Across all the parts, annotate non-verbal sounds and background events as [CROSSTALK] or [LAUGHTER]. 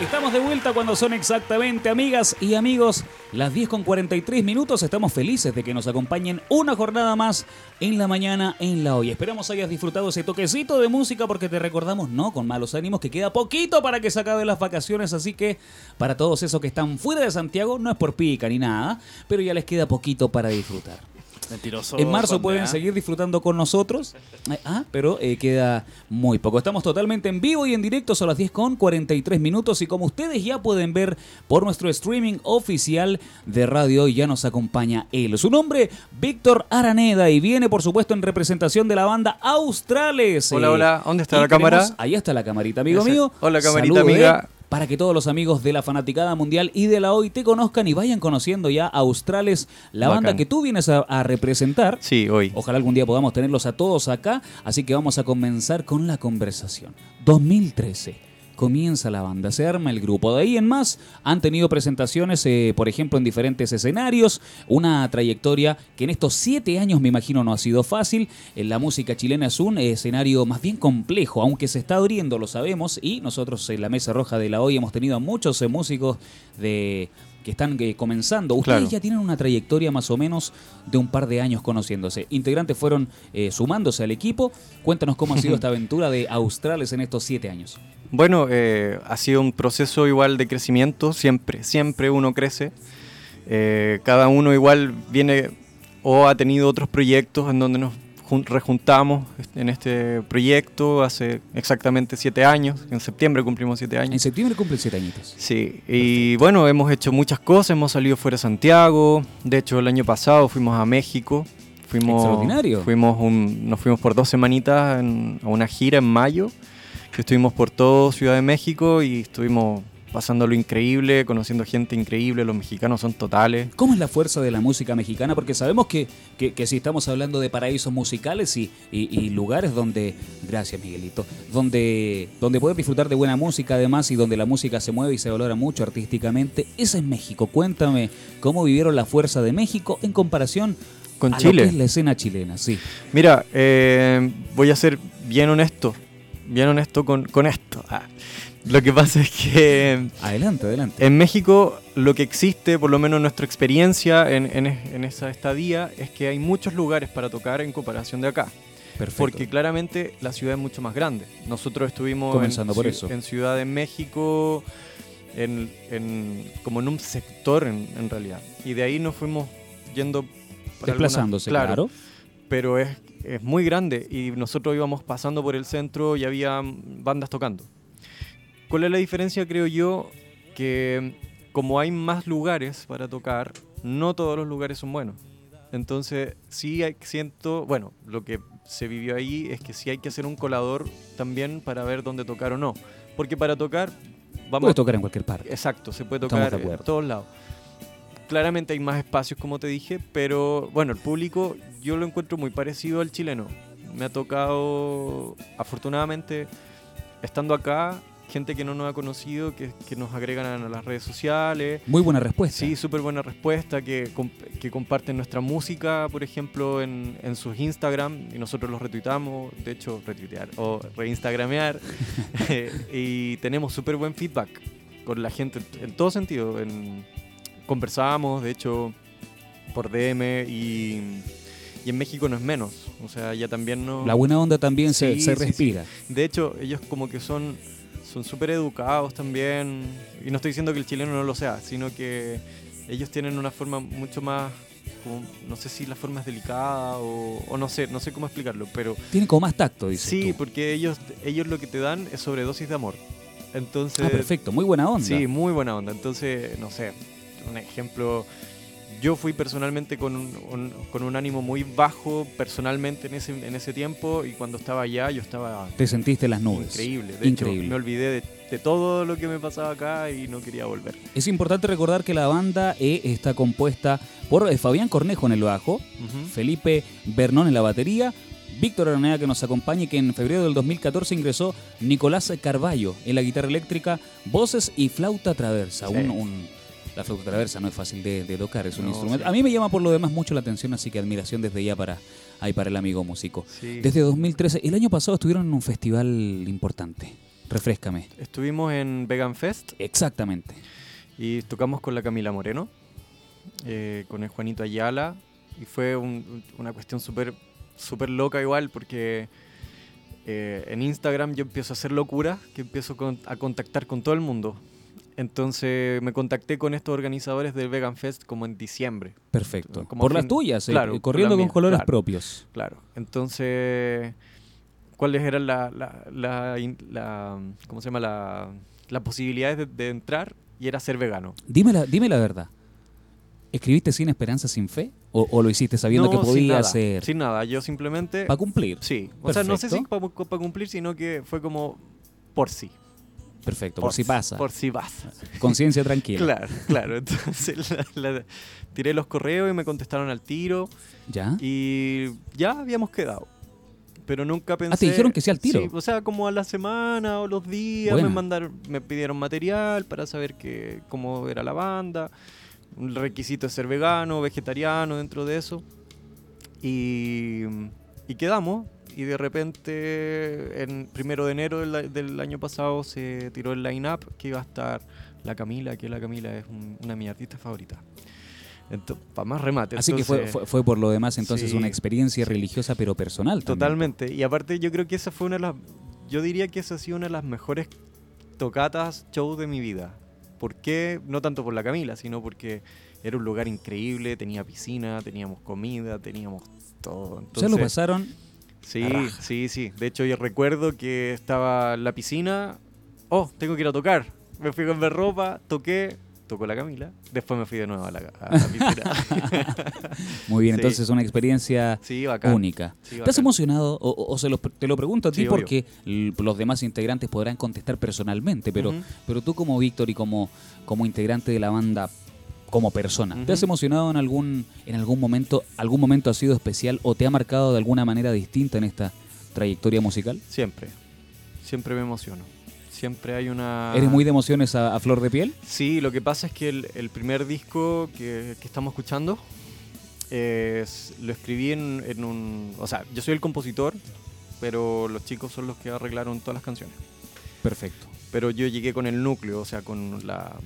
Estamos de vuelta cuando son exactamente, amigas y amigos, las 10 con 43 minutos. Estamos felices de que nos acompañen una jornada más en la mañana en la hoy. Esperamos hayas disfrutado ese toquecito de música porque te recordamos, no con malos ánimos, que queda poquito para que se acaben las vacaciones. Así que para todos esos que están fuera de Santiago, no es por pica ni nada, pero ya les queda poquito para disfrutar. Mentiroso. En marzo pueden ¿ah? seguir disfrutando con nosotros, eh, ah, pero eh, queda muy poco. Estamos totalmente en vivo y en directo, son las 10 con 43 minutos y como ustedes ya pueden ver por nuestro streaming oficial de radio, ya nos acompaña él. Su nombre, Víctor Araneda y viene por supuesto en representación de la banda Australes. Hola, Eh, hola. ¿Dónde está y la cámara? Ahí está la camarita, amigo Ese. mío. Hola, camarita, amiga. Para que todos los amigos de la Fanaticada Mundial y de la hoy te conozcan y vayan conociendo ya a Australes, la Bacán. banda que tú vienes a, a representar. Sí, hoy. Ojalá algún día podamos tenerlos a todos acá, así que vamos a comenzar con la conversación. 2013. Comienza la banda, se arma el grupo. De ahí en más han tenido presentaciones, eh, por ejemplo, en diferentes escenarios. Una trayectoria que en estos siete años me imagino no ha sido fácil. En la música chilena es un escenario más bien complejo, aunque se está abriendo, lo sabemos. Y nosotros en la Mesa Roja de la Hoy hemos tenido a muchos eh, músicos de que están eh, comenzando. Ustedes Claro. ya tienen una trayectoria más o menos de un par de años conociéndose. Integrantes fueron eh, sumándose al equipo. Cuéntanos cómo ha sido [LAUGHS] esta aventura de Australes en estos siete años. Bueno, eh, ha sido un proceso igual de crecimiento, siempre, siempre uno crece. Cada uno igual viene o ha tenido otros proyectos en donde nos rejuntamos en este proyecto hace exactamente siete años. En septiembre cumplimos siete En años. septiembre cumplen siete añitos. Sí, y bueno, hemos hecho muchas cosas, hemos salido fuera de Santiago, de hecho el año pasado fuimos a México, fuimos, Extraordinario. fuimos un- nos fuimos por dos semanitas en- a una gira en mayo, que estuvimos por todo Ciudad de México y estuvimos pasando lo increíble, conociendo gente increíble, los mexicanos son totales. ¿Cómo es la fuerza de la música mexicana? Porque sabemos que, que, que si estamos hablando de paraísos musicales y, y- y lugares donde, gracias Miguelito, donde, donde poder disfrutar de buena música además y donde la música se mueve y se valora mucho artísticamente, ese es México. Cuéntame cómo vivieron la fuerza de México en comparación Con a Chile. lo que es la escena chilena, sí. Mira, eh, voy a ser bien honesto, bien honesto con, con esto. Ah, Lo que pasa es que... Adelante, adelante. En México lo que existe, por lo menos nuestra experiencia en, en en esa estadía, es que hay muchos lugares para tocar en comparación de acá. Perfecto. Porque claramente la ciudad es mucho más grande. Nosotros estuvimos Comenzando en, por eso. en Ciudad de México, en, en- como en un sector en, en realidad. Y de ahí nos fuimos yendo... algunas- Desplazándose, claro. Pero es, es muy grande y nosotros íbamos pasando por el centro y había bandas tocando. ¿Cuál es la diferencia, creo yo? Que como hay más lugares para tocar, no todos los lugares son buenos. Entonces, sí siento, bueno, lo que se vivió ahí es que sí hay que hacer un colador también para ver dónde tocar o no. Porque para tocar, vamos Puedes tocar en cualquier parte. Exacto, se puede tocar en todos lados. Claramente hay más espacios, como te dije, pero bueno, el público yo lo encuentro muy parecido al chileno. Me ha tocado, afortunadamente, estando acá, gente que no nos ha conocido, que, que nos agregan a las redes sociales. Muy buena respuesta. Sí, súper buena respuesta, que, que comparten nuestra música, por ejemplo, en, en sus Instagram, y nosotros los retuitamos, de hecho, retuitear o reinstagramear, [LAUGHS] [LAUGHS] y tenemos súper buen feedback con la gente en todo sentido. En, conversamos, de hecho, por DM, y, y en México no es menos, o sea, ya también no... La buena onda también se, Sí, se sí, sí. respira. De hecho, ellos como que son son súper educados también. Y no estoy diciendo que el chileno no lo sea, sino que ellos tienen una forma mucho más, como, no sé si la forma es delicada o, o no sé, no sé cómo explicarlo, pero Tiene como más tacto, dices sí, tú. porque ellos, ellos lo que te dan es sobredosis de amor. Entonces, Ah, perfecto. Muy buena onda. Sí, muy buena onda. Entonces, no sé, un ejemplo. Yo fui personalmente con un, un- con un ánimo muy bajo, personalmente en ese, en ese tiempo, y cuando estaba allá yo estaba Te sentiste en las nubes. increíble. De Increíble. hecho, me olvidé de, de todo lo que me pasaba acá y no quería volver. Es importante recordar que la banda E está compuesta por eh, Fabián Cornejo en el bajo, Ujú. Felipe Bernón en la batería, Víctor Aranea que nos acompaña y que en febrero del 2014 ingresó Nicolás Carballo en la guitarra eléctrica, voces y flauta traversa. Sí. Un- un- la flauta traversa no es fácil de, de tocar, es un No, instrumento. sí. A mí me llama por lo demás mucho la atención, así que admiración desde ya para, ahí para el amigo músico. Sí. Desde 2013, el año pasado estuvieron en un festival importante, Refrescame. Estuvimos en Vegan Fest Exactamente. y tocamos con la Camila Moreno, eh, con el Juanito Ayala, y fue un- una cuestión súper súper loca igual, porque eh, en Instagram yo empiezo a hacer locuras, que empiezo con- a contactar con todo el mundo. Entonces me contacté con estos organizadores del Vegan Fest como en diciembre. Perfecto. Como por fin- las tuyas, eh, claro, corriendo con colores claro. propios. Claro. Entonces, ¿cuáles eran la, la, la in- la- ¿cómo se llama? La, las posibilidades de, de entrar? Y era ser vegano. Dime la, dime la verdad. ¿Escribiste sin esperanza, sin fe? ¿O, o lo hiciste sabiendo No, que podía nada, ser Sin nada, yo simplemente... para cumplir? Sí, o sea, no sé si para cumplir, sino que fue como por sí. Perfecto, por, si pasa. Por si pasa. Conciencia tranquila. Claro, claro. Entonces la- la- tiré los correos y me contestaron al tiro ¿Ya? y ya habíamos quedado. Pero nunca pensé... Ah, te dijeron que sí al tiro. Sí, o sea, como a la semana o los días Buena. me mandaron, me pidieron material para saber que, cómo era la banda. Un requisito es ser vegano, vegetariano dentro de eso. Y, y quedamos. Y de repente, en primero de enero del, año pasado, se tiró el line-up que iba a estar la Camila, que la Camila es un- una de mis artistas favoritas. Para más remate. Así que fue, entonces- fue, fue por lo demás entonces Sí, una experiencia sí. religiosa pero personal. también. Totalmente. Y aparte yo creo que esa fue una de las... Yo diría que esa ha sido una de las mejores tocatas, shows de mi vida. ¿Por qué? No tanto por la Camila, sino porque era un lugar increíble, tenía piscina, teníamos comida, teníamos todo. O sea, lo Entonces, pasaron. Sí, sí, sí. De hecho yo recuerdo que estaba en la piscina. Oh, tengo que ir a tocar. Me fui a cambiar ropa, toqué, tocó la Camila. Después me fui de nuevo a la, a la [LAUGHS] piscina. [LAUGHS] Muy bien, Sí. entonces una experiencia sí, única. Sí, ¿Te has emocionado? O, o- o se lo- te lo pregunto a ti porque los demás integrantes podrán contestar personalmente, pero, pero tú como Víctor y como, como integrante de la banda, como persona, ¿te has emocionado en algún, en algún momento? ¿Algún momento ha sido especial o te ha marcado de alguna manera distinta en esta trayectoria musical? Siempre. Siempre me emociono. Siempre hay una... ¿Eres muy de emociones a, a flor de piel? Sí, lo que pasa es que el, el primer disco que, que estamos escuchando es- lo escribí en, en un... O sea, yo soy el compositor, pero los chicos son los que arreglaron todas las canciones. Perfecto. Pero yo llegué con el núcleo, o sea, con la...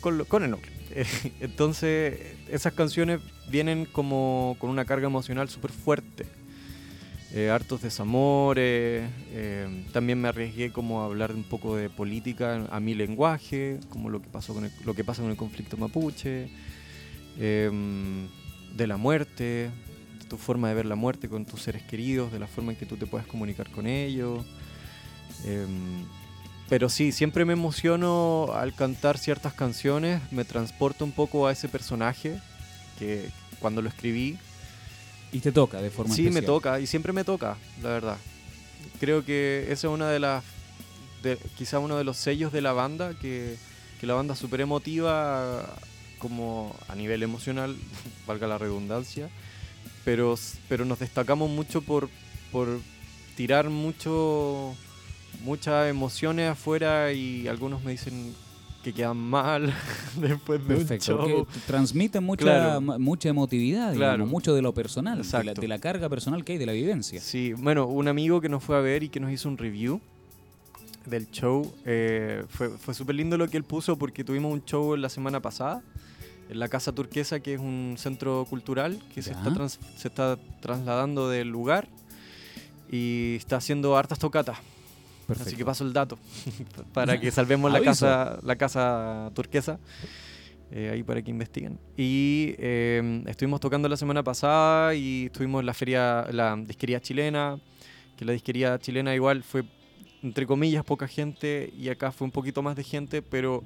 Con, el núcleo. [LAUGHS] Entonces, esas canciones vienen como con una carga emocional súper fuerte. Eh, hartos desamores. eh, también me arriesgué como a hablar un poco de política a mi lenguaje, como lo que, pasó con el- lo que pasa con el conflicto mapuche, em, de la muerte, de tu forma de ver la muerte con tus seres queridos, de la forma en que tú te puedes comunicar con ellos. Pero sí, siempre me emociono al cantar ciertas canciones, me transporto un poco a ese personaje que cuando lo escribí Y te toca de forma Sí, me toca y siempre me toca, la verdad. Creo que esa es una de las, de, quizá uno de los sellos de la banda, que, que la banda es súper emotiva, como a nivel emocional, [LAUGHS] valga la redundancia, pero, pero nos destacamos mucho por, por tirar mucho, muchas emociones afuera y algunos me dicen que quedan mal [LAUGHS] después de Perfecto, un show. transmite mucha, Claro. mucha emotividad, Claro. digamos, mucho de lo personal, de la, de la carga personal que hay, de la vivencia. Sí, bueno, un amigo que nos fue a ver y que nos hizo un review del show, eh, fue, fue súper lindo lo que él puso porque tuvimos un show la semana pasada en la Casa Turquesa, que es un centro cultural que se está, trans- se está trasladando del lugar y está haciendo hartas tocatas. Perfecto. Así que paso el dato [LAUGHS] para que salvemos la casa, la casa turquesa. eh, ahí para que investiguen. Y eh, estuvimos tocando la semana pasada y estuvimos en la feria, la disquería chilena, que la disquería chilena igual fue, entre comillas, poca gente y acá fue un poquito más de gente, pero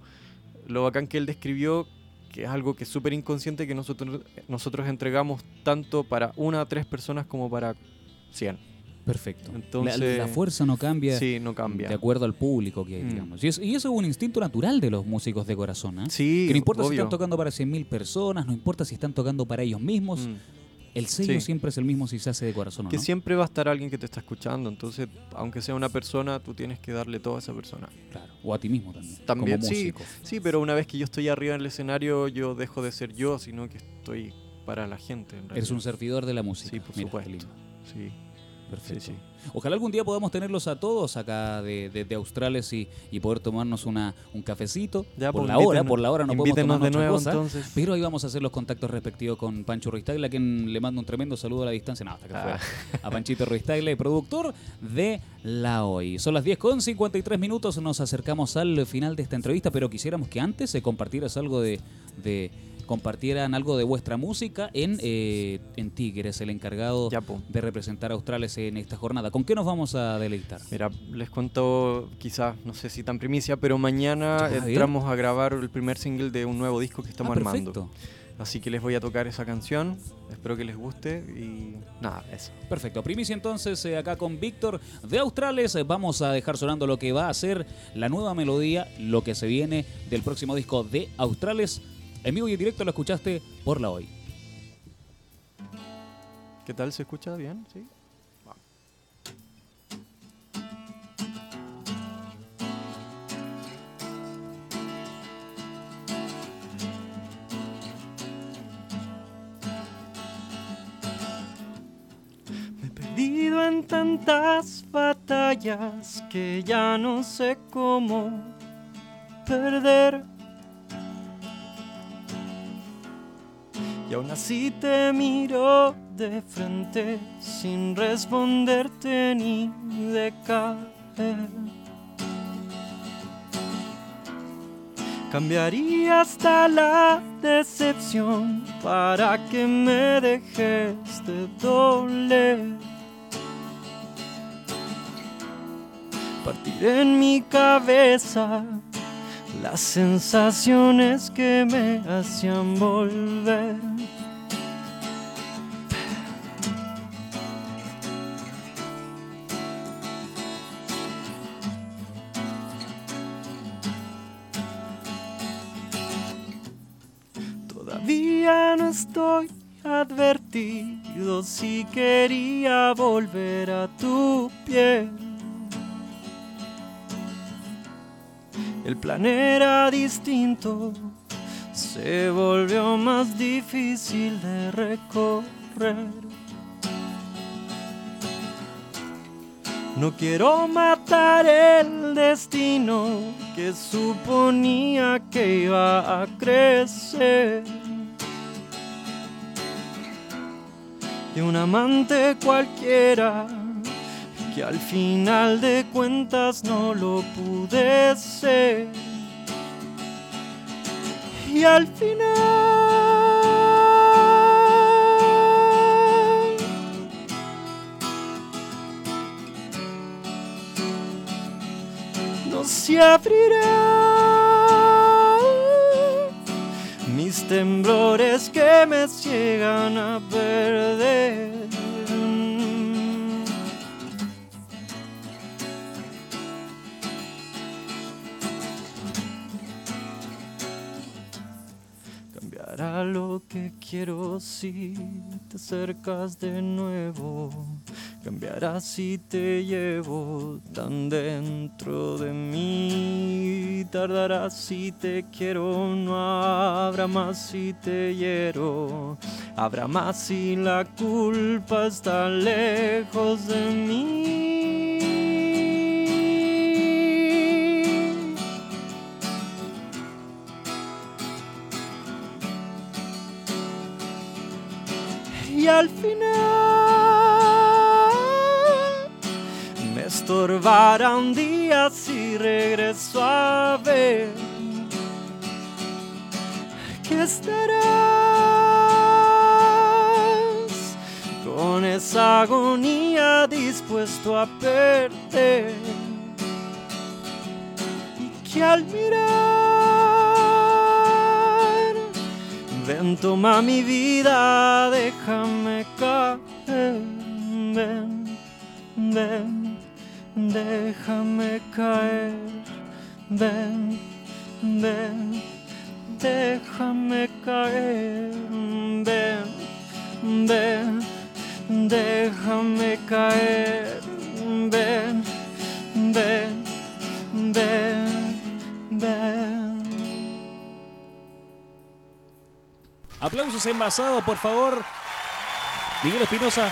lo bacán que él describió, que es algo que es súper inconsciente, que nosotros, nosotros entregamos tanto para una a tres personas como para 100. Perfecto. Entonces- la, fuerza no cambia, Sí, no cambia. de acuerdo al público que hay, Mm. digamos. Y, es- y eso es un instinto natural de los músicos de corazón. ¿eh? Sí, que no importa si están tocando para 100.000 personas, no importa si están tocando para ellos mismos, Mm. el sello Sí. siempre es el mismo si se hace de corazón o Que no. siempre va a estar alguien que te está escuchando, entonces, aunque sea una persona, tú tienes que darle todo a esa persona. Claro. O a ti mismo también, También, como sí, músico. sí, pero una vez que yo estoy arriba en el escenario, yo dejo de ser yo, sino que estoy para la gente. En Eres realidad. un servidor de la música. Sí, por Mira, supuesto. Sí. Perfecto. Sí, sí. Ojalá algún día podamos tenerlos a todos acá de, de- de Australes y, y poder tomarnos una, un cafecito. Ya, por pues, la hora, por la hora no podemos tomar de nuevo, cosa. entonces. Pero ahí vamos a hacer los contactos respectivos con Pancho Ruistaglia, a quien le mando un tremendo saludo a la distancia. No, hasta acá Ah. afuera. A Panchito Ruistaglia, productor de La Hoy. Son las 10 con 53 minutos, nos acercamos al final de esta entrevista, pero quisiéramos que antes se compartieras algo de... de- compartieran algo de vuestra música en, eh, en Tigres, el encargado Ya, de representar a Australes en esta jornada. ¿Con qué nos vamos a deleitar? Mira, les cuento quizás, no sé si tan primicia, pero mañana entramos a grabar el primer single de un nuevo disco que estamos Ah, armando. Así que les voy a tocar esa canción, espero que les guste y nada, eso. Perfecto. Primicia entonces eh, acá con Víctor de Australes. Eh, Vamos a dejar sonando lo que va a ser la nueva melodía, lo que se viene del próximo disco de Australes. En vivo y en directo lo escuchaste por la hoy. ¿Qué tal? ¿Se escucha bien? ¿Sí? Me he perdido en tantas batallas que ya no sé cómo perder. Y aún así te miro de frente sin responderte ni de caer. Cambiaría hasta la decepción para que me dejes de doler. Partiré en mi cabeza las sensaciones que me hacían volver. Estoy advertido si quería volver a tu piel. El plan era distinto, se volvió más difícil de recorrer. No quiero matar el destino que suponía que iba a crecer. De un amante cualquiera que al final de cuentas no lo pude ser. Y al final no se abrirá temblores que me ciegan a perder. Cambiará lo que quiero si te acercas de nuevo. Cambiará si te llevo tan dentro de mí. Tardará si te quiero, no habrá más si te hiero. Habrá más si la culpa está lejos de mí. y al final estorbará un día si regreso a ver. Que estarás con esa agonía dispuesto a perder y que al mirar Ven, toma mi vida, déjame caer. Ven, ven, déjame caer. Ven, ven, déjame caer. Ven, ven, déjame caer. Ven, ven, ven, ven. Aplausos envasados, por favor. Miguel Espinosa,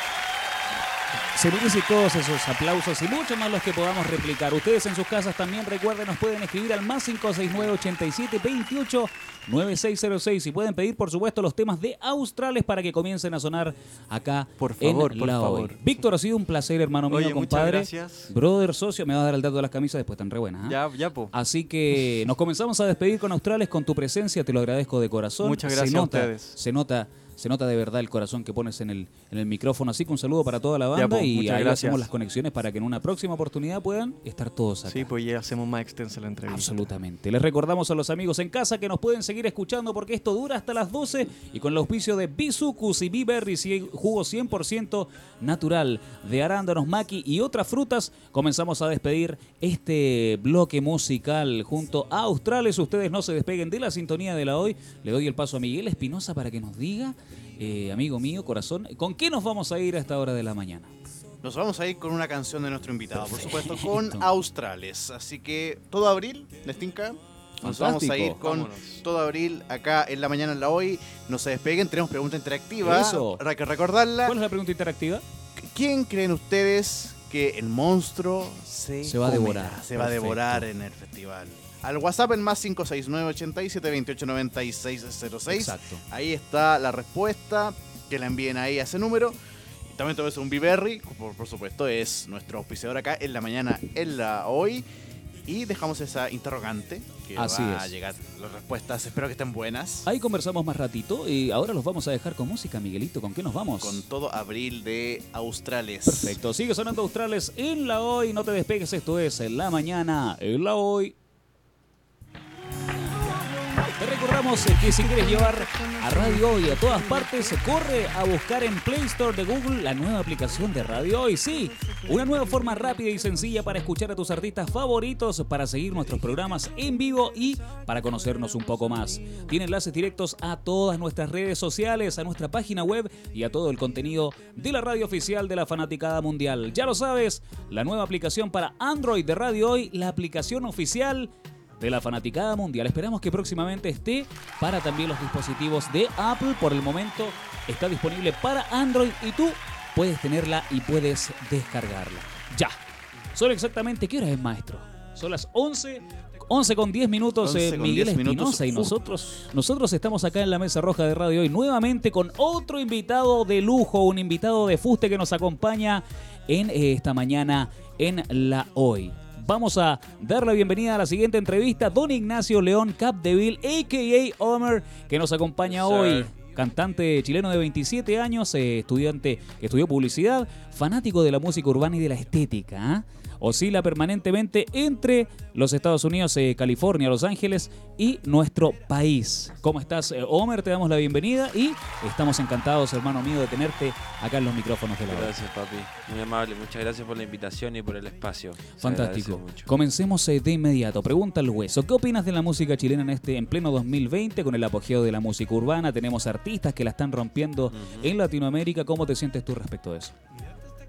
Se merece todos esos aplausos y mucho más los que podamos replicar. Ustedes en sus casas también recuerden, nos pueden escribir al más 569 87 28 9606 y pueden pedir, por supuesto, los temas de Australes para que comiencen a sonar acá. Por favor, en por la favor. Víctor, ha sido un placer, hermano mío, Oye, muchas compadre. gracias. Brother, socio, me va a dar el dato de las camisas, después están re buenas. ¿ah? Ya, ya, po. Así que nos comenzamos a despedir con Australes, con tu presencia, te lo agradezco de corazón. Muchas Se gracias a nota, ustedes. Se nota, se nota de verdad el corazón que pones en el, en el micrófono. Así que un saludo para toda la banda po, y ahí gracias. hacemos las conexiones para que en una próxima oportunidad puedan estar todos acá. Sí, pues ya hacemos más extensa la entrevista. Absolutamente. Les recordamos a los amigos en casa que nos pueden seguir escuchando porque esto dura hasta las 12 y con el auspicio de Bisucus y B-Berries y jugo 100% natural de arándanos, maqui y otras frutas, comenzamos a despedir este bloque musical junto a Australes. Ustedes no se despeguen de la sintonía de la hoy. Le doy el paso a Miguel Espinosa para que nos diga, eh, amigo mío, corazón, ¿con qué nos vamos a ir a esta hora de la mañana? Nos vamos a ir con una canción de nuestro invitado, por supuesto, con. Australes. Así que todo abril, ¿les tinca? Nos vamos a ir con Vámonos. todo abril acá en la mañana en la hoy. No se despeguen, tenemos pregunta interactiva. Eso. Habrá que recordarla. ¿Cuál es la pregunta interactiva? ¿Quién creen ustedes que el monstruo se, Se va a devorar. Se va a devorar en el festival. Al WhatsApp el más 569 87 28 96 06. Exacto. Ahí está la respuesta. Que la envíen ahí a ese número. Y también todo eso un Biberry, por, por supuesto, es nuestro auspiciador acá en la mañana, en la hoy. Y dejamos esa interrogante que Así va a llegar. Las respuestas espero que estén buenas. Ahí conversamos más ratito y ahora los vamos a dejar con música, Miguelito. ¿Con qué nos vamos? Con todo abril de Australes. Perfecto, sigue sonando Australes en la hoy, no te despegues, esto es en la mañana, en la hoy. Recordamos eh, que si quieres llevar a Radio Hoy a todas partes, corre a buscar en Play Store de Google la nueva aplicación de Radio Hoy. Sí, una nueva forma rápida y sencilla para escuchar a tus artistas favoritos, para seguir nuestros programas en vivo y para conocernos un poco más. Tiene enlaces directos a todas nuestras redes sociales, a nuestra página web y a todo el contenido de la radio oficial de la Fanaticada Mundial. Ya lo sabes, la nueva aplicación para Android de Radio Hoy, la aplicación oficial de la Fanaticada Mundial. Esperamos que próximamente esté para también los dispositivos de Apple. Por el momento está disponible para Android y tú puedes tenerla y puedes descargarla. Ya. Son exactamente, ¿qué hora es, maestro? Son las 11. 11 con 10 minutos, 11 eh, con Miguel 10 minutos, Espinosa y justo. nosotros, nosotros estamos acá en la Mesa Roja de Radio Hoy nuevamente con otro invitado de lujo, un invitado de fuste que nos acompaña en eh, esta mañana en la Hoy. Vamos a dar la bienvenida a la siguiente entrevista, don Ignacio León Capdeville, a.k.a. Homer, que nos acompaña Sir. hoy. Cantante chileno de 27 años, eh, estudiante que estudió publicidad, fanático de la música urbana y de la estética. ¿ah? Oscila permanentemente entre los Estados Unidos, eh, California, Los Ángeles y nuestro país. ¿Cómo estás, eh, Homer? Te damos la bienvenida y estamos encantados, hermano mío, de tenerte acá en los micrófonos de la hora. Gracias, papi. Muy amable. Muchas gracias por la invitación y por el espacio. Fantástico. Comencemos eh, de inmediato. Pregunta al hueso. ¿Qué opinas de la música chilena en este en pleno 2020 con el apogeo de la música urbana? Tenemos artistas que la están rompiendo en Latinoamérica. ¿Cómo te sientes tú respecto de eso?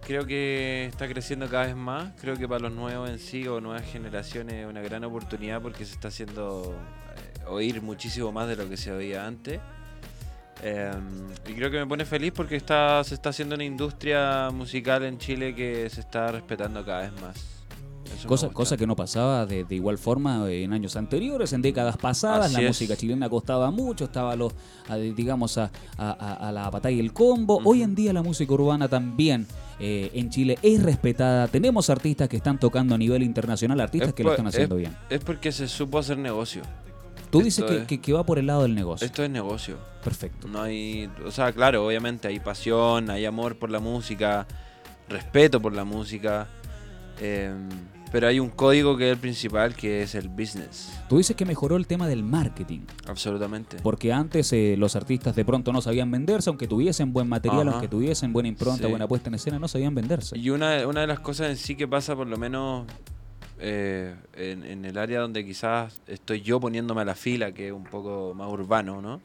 Creo que está creciendo cada vez más. Creo que para los nuevos en sí o nuevas generaciones es una gran oportunidad porque se está haciendo eh, oír muchísimo más de lo que se oía antes. Eh, y creo que me pone feliz porque está, se está haciendo una industria musical en Chile que se está respetando cada vez más. Eso Cosa, cosa que no pasaba de, de igual forma en años anteriores, en décadas pasadas. Así la es. música chilena costaba mucho, estaba a los, a, digamos a, a- a- a la batalla y el combo. Hoy en día la música urbana también eh, en Chile es respetada. Tenemos artistas que están tocando a nivel internacional, artistas Es que lo están haciendo bien. Es porque se supo hacer negocio. Tú esto dices que, es- que- que va por el lado del negocio. Esto es negocio. Perfecto. No hay, o sea, claro, obviamente hay pasión, hay amor por la música, respeto por la música, eh, pero hay un código que es el principal, que es el business, Tú dices que mejoró el tema del marketing. absolutamente. Porque antes eh, los artistas de pronto no sabían venderse, aunque tuviesen buen material, Ajá. aunque tuviesen buena impronta, Sí. buena puesta en escena, no sabían venderse. Y una, una de las cosas en sí que pasa, por lo menos eh, en, en el área donde quizás estoy yo poniéndome a la fila, que es un poco más urbano, ¿no?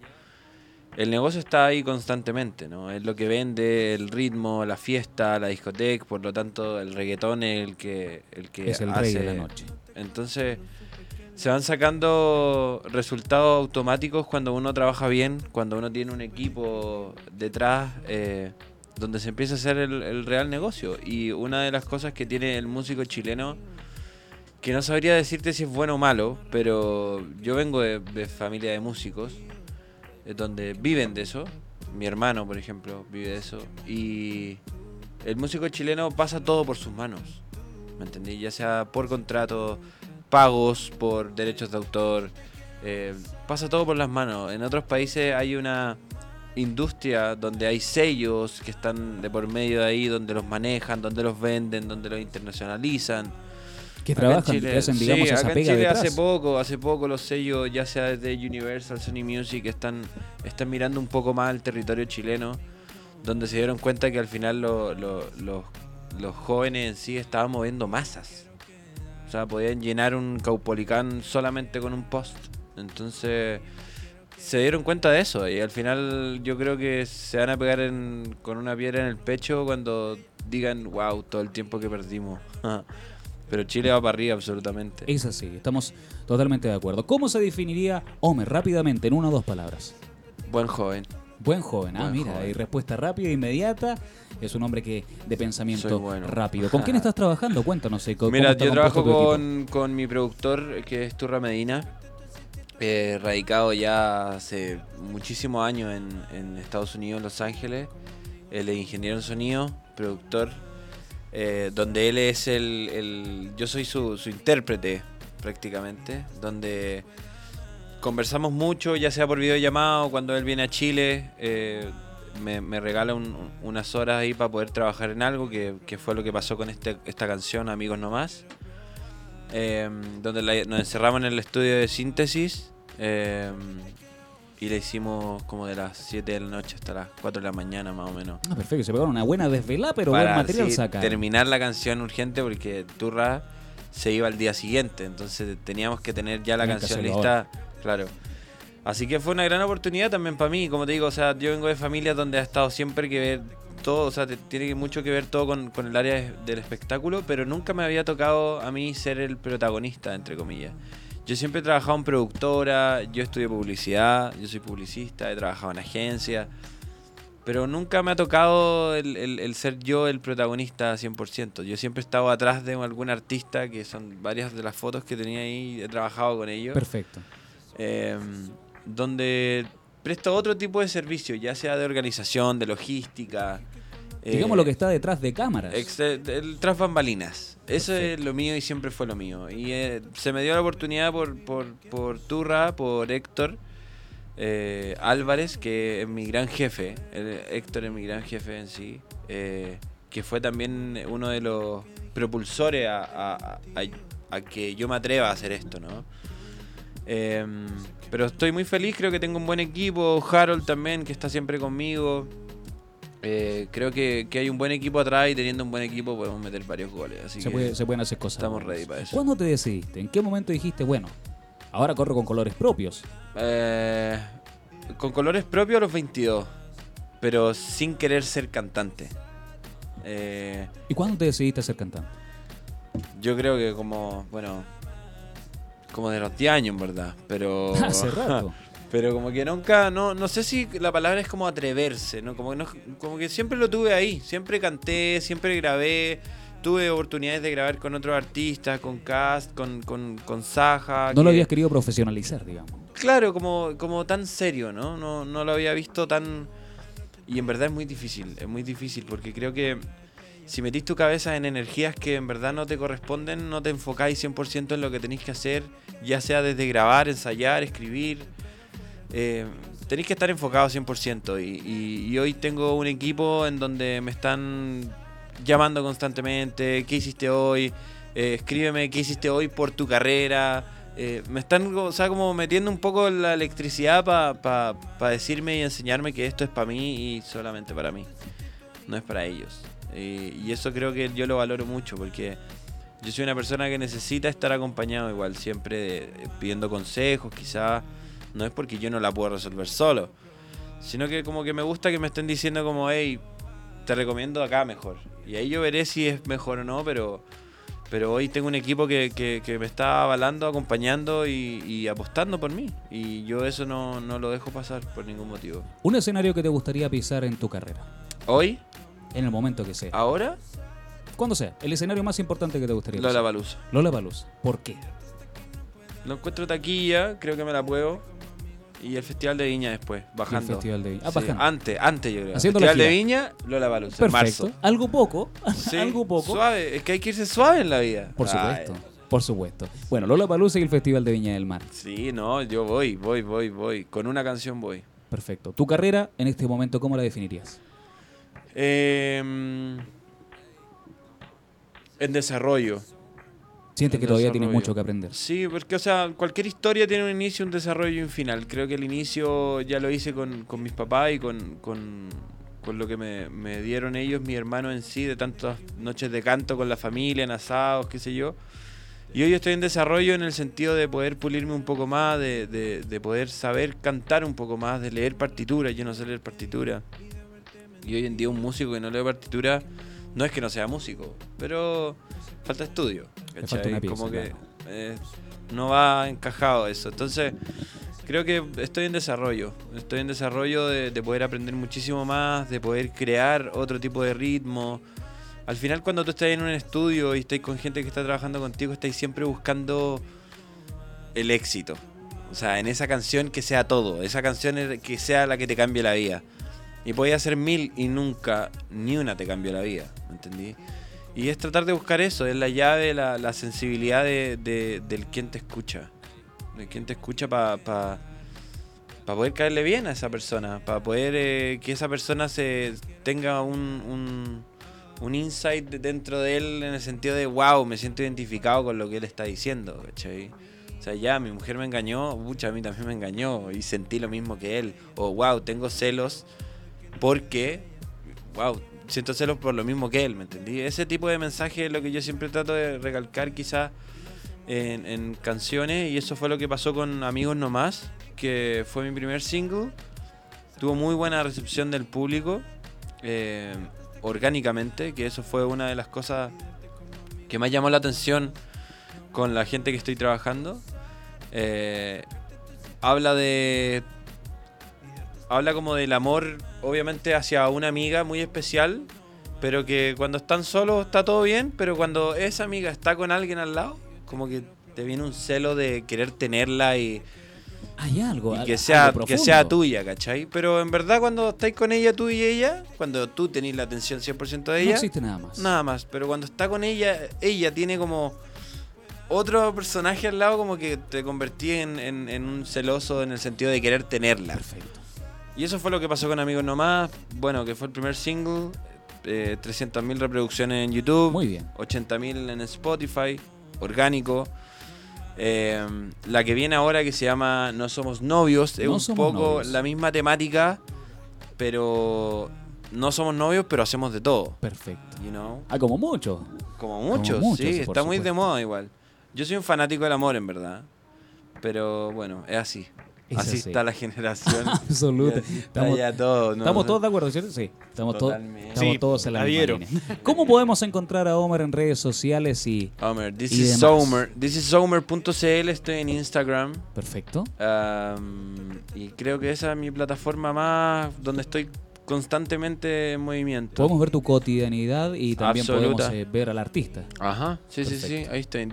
El negocio está ahí constantemente, ¿no? Es lo que vende, el ritmo, la fiesta, la discoteca, por lo tanto el reggaetón es el que, el que es el rey de hace- la noche. Entonces, se van sacando resultados automáticos cuando uno trabaja bien, cuando uno tiene un equipo detrás. eh, donde se empieza a hacer el, el real negocio. Y una de las cosas que tiene el músico chileno, que no sabría decirte si es bueno o malo, pero yo vengo de, de familia de músicos, donde viven de eso. Mi hermano, por ejemplo, vive de eso. Y el músico chileno pasa todo por sus manos. ¿Me entendí? Ya sea por contrato, pagos, por derechos de autor. eh, pasa todo por las manos. En otros países hay una industria donde hay sellos que están de por medio de ahí, donde los manejan, donde los venden, donde los internacionalizan. Que trabajan, Chile- que hacen, digamos, sí, esa acá en Chile detrás. hace poco, hace poco los sellos, ya sea desde Universal, Sony Music, están, están mirando un poco más al territorio chileno, donde se dieron cuenta que al final lo- lo- los, los jóvenes en sí estaban moviendo masas. O sea, podían llenar un Caupolicán solamente con un post. Entonces, se dieron cuenta de eso y al final yo creo que se van a pegar en- con una piedra en el pecho cuando digan, wow, todo el tiempo que perdimos. [LAUGHS] Pero Chile va para arriba absolutamente. Es así, estamos totalmente de acuerdo. ¿Cómo se definiría Homer rápidamente en una o dos palabras? Buen joven. Buen joven, ah, Buen mira, joven. y respuesta rápida, inmediata. Es un hombre que de pensamiento bueno. rápido. ¿Con quién [LAUGHS] estás trabajando? Cuéntanos. eh, ¿cómo Mira, yo trabajo con, con mi productor, que es Turra Medina, eh, radicado ya hace muchísimos años en, en Estados Unidos, en Los Ángeles. Él es ingeniero en sonido, productor, eh, donde él es el, el- Yo soy su, su intérprete, prácticamente, donde conversamos mucho, ya sea por videollamada o cuando él viene a Chile. eh, me, me regala un- unas horas ahí para poder trabajar en algo, que, que fue lo que pasó con este, esta canción, Amigos No Más. eh, donde nos encerramos en el estudio de síntesis eh, y le hicimos como de las 7 de la noche hasta las 4 de la mañana más o menos. Ah, perfecto, se pegaron una buena desvelada, pero buen Para material así saca. terminar la canción urgente porque Turra se iba al día siguiente, entonces teníamos que tener ya la Tenían que canción lista, claro. Así que fue una gran oportunidad también para mí, como te digo, o sea, yo vengo de familias donde ha estado siempre que ver todo, o sea, tiene mucho que ver todo con, con el área de- del espectáculo, pero nunca me había tocado a mí ser el protagonista, entre comillas. Yo siempre he trabajado en productora, yo estudié publicidad, yo soy publicista, he trabajado en agencia, pero nunca me ha tocado el, el- el ser yo el protagonista 100%. Yo siempre he estado atrás de algún artista, que son varias de las fotos que tenía ahí, he trabajado con ellos, Perfecto. eh, donde presto otro tipo de servicio, ya sea de organización, de logística. Digamos eh, lo que está detrás de cámaras. Tras bambalinas. Eso es lo mío y siempre fue lo mío. Y eh, se me dio la oportunidad por, por, por Turra, por Héctor eh, Álvarez, que es mi gran jefe. El- Héctor es mi gran jefe en sí. eh, que fue también uno de los propulsores a, a- a- a que yo me atreva a hacer esto, ¿no? Em, pero estoy muy feliz, creo que tengo un buen equipo. Harold también, que está siempre conmigo. Eh, creo que, que hay un buen equipo atrás y teniendo un buen equipo podemos meter varios goles. Así se, que puede- se pueden hacer cosas. estamos ready para eso. ¿Cuándo te decidiste? ¿En qué momento dijiste, bueno, ahora corro con colores propios? Eh, con colores propios a los 22, pero sin querer ser cantante. Eh, ¿Y cuándo te decidiste a ser cantante? yo creo que como, bueno, como de los 10 años en verdad, pero... [LAUGHS] Hace rato. [LAUGHS] Pero como que nunca, no, no sé si la palabra es como atreverse, ¿no? Como que, no, como que siempre lo tuve ahí, siempre canté, siempre grabé, tuve oportunidades de grabar con otros artistas, con Cast, con, con, con Saja. No lo habías querido profesionalizar, digamos. Claro, como, como tan serio, ¿no? ¿no? No lo había visto tan... Y en verdad es muy difícil, es muy difícil, porque creo que si metís tu cabeza en energías que en verdad no te corresponden, no te enfocáis 100% en lo que tenéis que hacer, ya sea desde grabar, ensayar, escribir. Eh, tenéis que estar enfocados 100%. Y, y, y hoy tengo un equipo en donde me están llamando constantemente, ¿qué hiciste hoy? Eh, escríbeme qué hiciste hoy por tu carrera. Eh, me están o sea, como metiendo un poco la electricidad para decirme y enseñarme que esto es para mí y solamente para mí. No es para ellos. Y eso creo que yo lo valoro mucho porque yo soy una persona que necesita estar acompañado igual, siempre pidiendo consejos, quizás. No es porque yo no la puedo resolver solo, sino que como que me gusta que me estén diciendo como, hey, te recomiendo acá mejor. Y ahí yo veré si es mejor o no, pero, pero hoy tengo un equipo que, que- que me está avalando, acompañando y, y apostando por mí. Y yo eso no, no lo dejo pasar por ningún motivo. Un escenario que te gustaría pisar en tu carrera. Hoy, en el momento que sea. ¿Ahora? Cuando sea, el escenario más importante que te gustaría. Lola. Palusa. Lola Palusa. ¿Por qué? No encuentro taquilla, creo que me la puedo. Y el Festival de Viña después, bajando. Festival de Viña. Ah, Sí, bajando. Antes, antes yo creo. Haciendo Festival de. Viña, Lola Palusa. Perfecto. Marzo. Algo poco. Sí, [LAUGHS] Algo poco. Suave, es que hay que irse suave en la vida. Por Ay, supuesto. Por supuesto. Bueno, Lola Palusa y el Festival de Viña del Mar. sí, no, yo voy, voy, voy, voy. Con una canción voy. Perfecto. ¿Tu carrera en este momento cómo la definirías? Eh, en desarrollo. Sientes que todavía tienes mucho que aprender. Sí, porque, o sea, cualquier historia tiene un inicio, un desarrollo y un final. Creo que el inicio ya lo hice con, con mis papás y con, con, con lo que me, me dieron ellos, mi hermano en sí, de tantas noches de canto con la familia, en asados, qué sé yo. Y hoy estoy en desarrollo en el sentido de poder pulirme un poco más, de, de, de poder saber cantar un poco más, de leer partituras. Yo no sé leer partitura. Y hoy en día un músico que no lee partitura no es que no sea músico, pero falta estudio. Como que eh, no va encajado eso. Entonces, creo que estoy en desarrollo. Estoy en desarrollo de, de poder aprender muchísimo más, de poder crear otro tipo de ritmo. Al final, cuando tú estás en un estudio y estás con gente que está trabajando contigo, estás siempre buscando el éxito. O sea, en esa canción que sea todo. Esa canción que sea la que te cambie la vida. Y podía hacer mil y nunca ni una te cambió la vida. ¿Me entendí? Y es tratar de buscar eso, es la llave, la, la sensibilidad de, de- del quien te escucha. Del quien te escucha para pa, pa poder caerle bien a esa persona. Para poder eh, que esa persona se tenga un, un, insight de- dentro de él en el sentido de, wow, me siento identificado con lo que él está diciendo. ¿cachai? O sea, ya, mi mujer me engañó, mucha a mí también me engañó y sentí lo mismo que él. O, wow, tengo celos porque, wow, siento celos por lo mismo que él, ¿me entendí? Ese tipo de mensaje es lo que yo siempre trato de recalcar quizás en, canciones y eso fue lo que pasó con Amigos No Más, que fue mi primer single. Tuvo muy buena recepción del público, eh, orgánicamente, que eso fue una de las cosas que más llamó la atención con la gente que estoy trabajando. Eh, habla de habla como del amor, obviamente, hacia una amiga muy especial, pero que cuando están solos está todo bien, pero cuando esa amiga está con alguien al lado, como que te viene un celo de querer tenerla y, Hay algo. y que, sea, algo que sea tuya, ¿cachai? Pero en verdad cuando estáis con ella, tú y ella, cuando tú tenés la atención 100% de No ella, existe nada más. nada más, pero cuando está con ella, ella tiene como otro personaje al lado como que te convertí en, en- en un celoso en el sentido de querer tenerla. Perfecto. Y eso fue lo que pasó con Amigos Nomás. Bueno, que fue el primer single. Eh, 300.000 reproducciones en YouTube. Muy bien. 80.000 en Spotify. Orgánico. Eh, la que viene ahora que se llama No Somos Novios. Es No un poco Novios. la misma temática. Pero no somos novios, pero hacemos de todo. Perfecto. You know? Ah, como mucho. Como muchos, muchos, sí, está muy de moda igual. Yo soy un fanático del amor, en verdad. Pero bueno, es así. Es así, así. está la generación. [LAUGHS] Absoluta. Estamos, ya todo, ¿no? estamos todos de acuerdo, ¿cierto? Sí. Estamos, todos Totalmente. estamos Sí, todos en la misma línea. ¿Cómo podemos encontrar a Omar en redes sociales y... Homer, this y is demás. Somer. This is Somer.cl, estoy en Instagram. Perfecto. um, y creo que esa es mi plataforma más donde estoy constantemente en movimiento. Podemos ver tu cotidianidad y también Absoluta. podemos eh, ver al artista. Ajá, sí, sí, sí, ahí estoy en.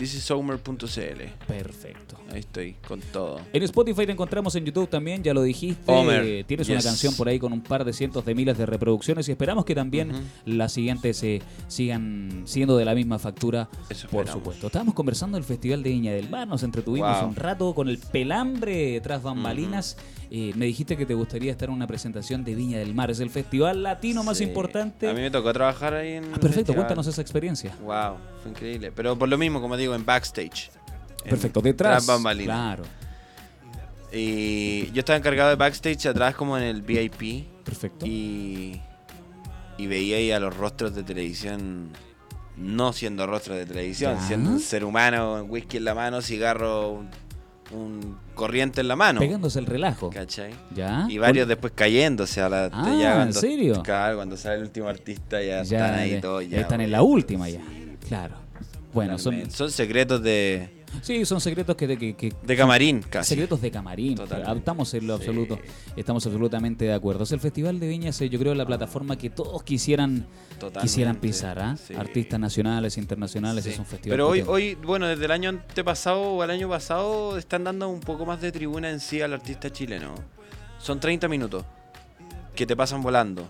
Perfecto. Ahí estoy, con todo. En Spotify te encontramos en YouTube también, ya lo dijiste. Homer, Tienes una canción por ahí con un par de cientos de miles de reproducciones y esperamos que también las siguientes se sigan siendo de la misma factura, Eso por supuesto. Estábamos conversando del Festival de Viña del Mar, nos entretuvimos Wow. un rato con el pelambre tras bambalinas. Eh, me dijiste que te gustaría estar en una presentación de Viña del Mar, es el festival latino más importante. A mí me tocó trabajar ahí en. Ah, el perfecto, festival. cuéntanos esa experiencia. Wow, fue increíble. Pero por lo mismo, como digo, en backstage. En Perfecto, detrás. tras bambalinas. Claro, Y yo estaba encargado de backstage atrás, como en el VIP. perfecto. Y, y veía ahí a los rostros de televisión, no siendo rostros de televisión, Ya. siendo un ser humano, whisky en la mano, cigarro, un, corriente en la mano. Pegándose el relajo. ¿Cachai? ¿Ya? Y varios después cayéndose a la Ah, ya ¿en cuando- serio? Claro, cuando sale el último artista ya, ya, están ahí todos. ya Ya, están en la última ya. Claro. Bueno, son, son secretos de, Sí, son secretos que... que, que- De camarín, casi. Secretos de camarín. Estamos en lo Sí. absoluto. Estamos absolutamente de acuerdo. Es el Festival de Viña, es, yo creo, la plataforma que todos quisieran Totalmente. quisieran pisar, ¿ah? Sí. Artistas nacionales, internacionales, Sí. es un festival. Pero hoy, hoy, bueno, desde el año antepasado o el año pasado están dando un poco más de tribuna en sí al artista chileno. Son 30 minutos que te pasan volando,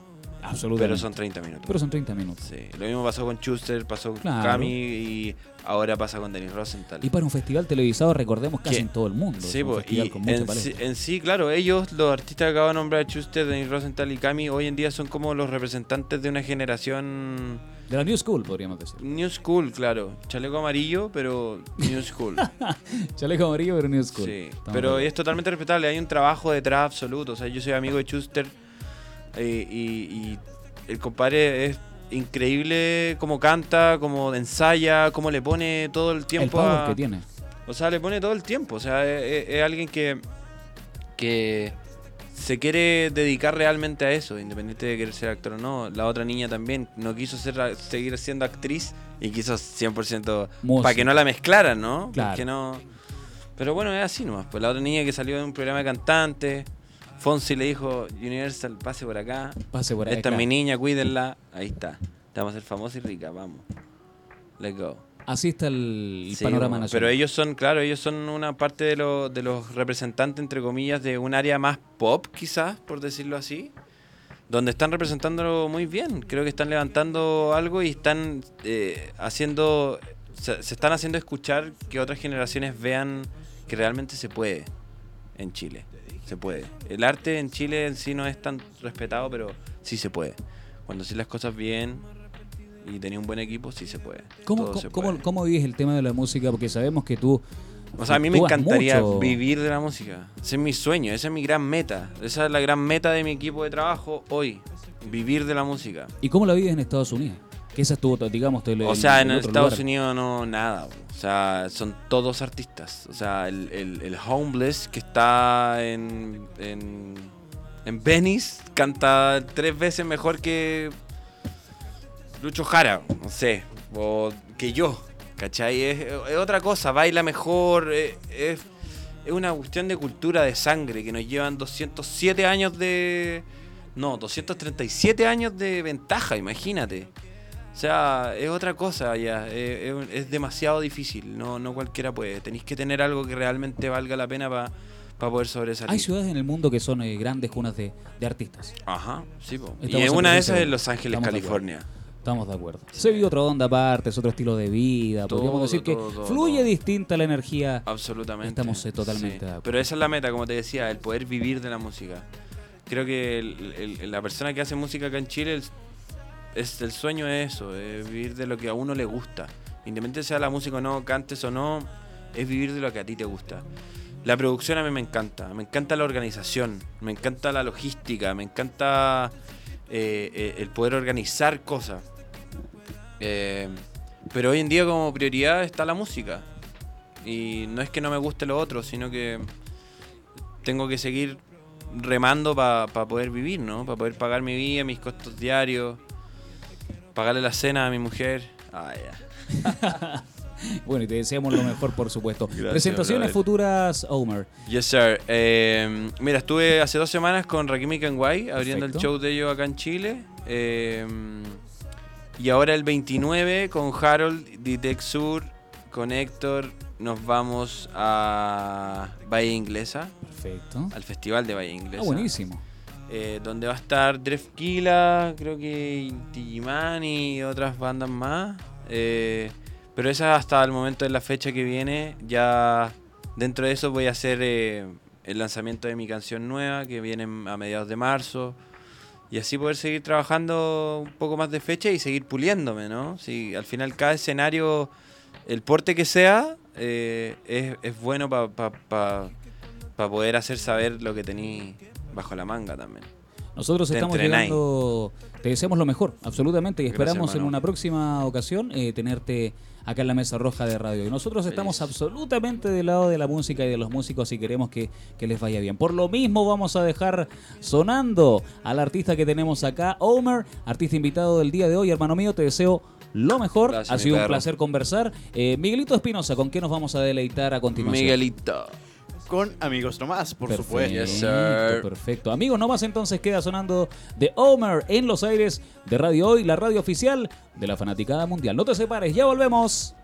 Absolutamente. pero son 30 minutos. Pero son 30 minutos. Sí, lo mismo pasó con Schuster, pasó con Claro. Cami y ahora pasa con Denis Rosenthal. Y para un festival televisado, recordemos, casi ¿Qué? en todo el mundo. Sí, es un po, festival y con mucha en, sí, en sí, claro, ellos, los artistas que acabo de nombrar, Schuster, Denis Rosenthal y Cami, hoy en día son como los representantes de una generación De la New School, podríamos decir. New School, claro. Chaleco amarillo, pero New School. [LAUGHS] Chaleco amarillo, pero New School. Sí, Estamos pero es totalmente respetable. Hay un trabajo detrás absoluto. O sea, yo soy amigo de Schuster eh, y, y el compadre es increíble cómo canta, cómo ensaya, cómo le pone todo el El tiempo. power a- que tiene. O sea, le pone todo el tiempo. O sea, es, alguien que, que se quiere dedicar realmente a eso, independiente de querer ser actor o no. La otra niña también no quiso ser, seguir siendo actriz y quiso 100% Música. para que no la mezclaran, ¿no? Claro. Porque no... Pero bueno, es así nomás. Pues la otra niña que salió de un programa de cantante, Fonsi le dijo, Universal, pase por acá. Pase por ahí. Esta es mi niña, cuídenla. Ahí está. Te vamos a ser famosa y rica, vamos. Let's go. Así está el Sí, panorama nacional. Pero ellos son, claro, ellos son una parte de, lo- de los representantes, entre comillas, de un área más pop, quizás, por decirlo así. Donde están representándolo muy bien. Creo que están levantando algo y están eh, haciendo. Se, se están haciendo escuchar que otras generaciones vean que realmente se puede en Chile. Se puede. El arte en Chile en sí no es tan respetado, pero sí se puede. Cuando haces las cosas bien y tenés un buen equipo, sí se puede. ¿Cómo, cómo, se cómo, puede. cómo vives el tema de la música? Porque sabemos que tú. O sea, a mí me encantaría mucho. vivir de la música. Ese es mi sueño, esa es mi gran meta. Esa es la gran meta de mi equipo de trabajo hoy. Vivir de la música. ¿Y cómo la vives en Estados Unidos? Que esa estuvo, digamos, el- O sea, en otro Estados lugar. Unidos no nada. O sea, son todos artistas. O sea, el, el, el Homeless que está en, en, en Venice canta tres veces mejor que Lucho Jara, no sé, o que yo. ¿Cachai? Es, es otra cosa, baila mejor. Es, es, es una cuestión de cultura, de sangre, que nos llevan 207 años de... No, 237 años de ventaja, imagínate. O sea, es otra cosa ya, es, es- demasiado difícil, no, no cualquiera puede. Tenéis que tener algo que realmente valga la pena para poder sobresalir. Hay ciudades en el mundo que son eh, grandes cunas de, de artistas. Ajá, sí, po. Y en una de esas de- es Los Ángeles, estamos de. California. Estamos de acuerdo. Se vive otra onda aparte, es otro estilo de vida. Todo, Podríamos decir que todo, todo, fluye todo. distinta la energía. Absolutamente. Estamos, eh, totalmente Sí. de acuerdo. Pero esa es la meta, como te decía, el poder vivir de la música. Creo que el- el- la persona que hace música acá en Chile, es, el sueño es eso, es vivir de lo que a uno le gusta. Independientemente sea la música o no, cantes o no, es vivir de lo que a ti te gusta. La producción a mí me encanta, me encanta la organización, me encanta la logística, me encanta eh, eh, el poder organizar cosas. Eh, pero hoy en día como prioridad está la música. Y no es que no me guste lo otro, sino que tengo que seguir remando para poder vivir, ¿no? Para poder pagar mi vida, mis costos diarios, pagarle la cena a mi mujer. Ah. [LAUGHS] Bueno, y te deseamos lo mejor, por supuesto. Gracias, Presentaciones brother. futuras, Homer. Yes, sir. Eh, mira, estuve hace dos semanas con Rakim y Kenway abriendo Perfecto. el show de ellos acá en Chile. Eh, y ahora el 29 con Harold, Ditec Sur, con Héctor, nos vamos a Bahía Inglesa, Perfecto. al Festival de Bahía Inglesa. Ah, buenísimo. Eh, donde va a estar Drefkila, creo que Digimon y otras bandas más. Eh, pero esa hasta el momento de la fecha que viene. Ya dentro de eso voy a hacer eh, el lanzamiento de mi canción nueva que viene a mediados de marzo. Y así poder seguir trabajando un poco más de fecha y seguir puliéndome, ¿no? Si al final cada escenario, el porte que sea, es, es bueno para poder hacer saber lo que tenéis bajo la manga también. Nosotros Te estamos entrenáis. llegando, te deseamos lo mejor, absolutamente, y Gracias, esperamos en una próxima ocasión eh, tenerte acá en la mesa roja de radio. Y nosotros estamos Feliz. absolutamente del lado de la música y de los músicos y queremos que, que les vaya bien. Por lo mismo vamos a dejar sonando al artista que tenemos acá, Homer, artista invitado del día de hoy. Hermano mío, te deseo lo mejor. Gracias, ha sido un perro. placer conversar. Eh, Miguelito Espinosa, ¿con qué nos vamos a deleitar a continuación? Miguelito. Con amigos nomás, por Perfecto, supuesto. Yes, sir. perfecto. Amigos, nomás entonces queda sonando The Homer en los aires de Radio Hoy, la radio oficial de la Fanaticada Mundial. No te separes, ya volvemos.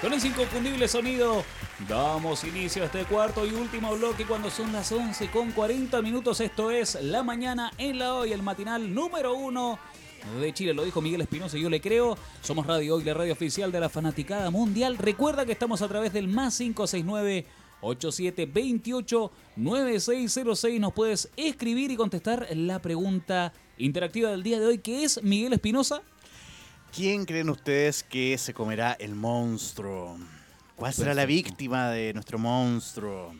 Con ese inconfundible sonido, damos inicio a este cuarto y último bloque cuando son las 11 con 40 minutos. Esto es La Mañana en la Hoy, el matinal número uno de Chile. Lo dijo Miguel Espinosa, yo le creo. Somos Radio Hoy, la radio oficial de la Fanaticada Mundial. Recuerda que estamos a través del más 569 8728 9606. Nos puedes escribir y contestar la pregunta interactiva del día de hoy, que es Miguel Espinosa. ¿Quién creen ustedes que se comerá el monstruo? ¿Cuál será la víctima de nuestro monstruo?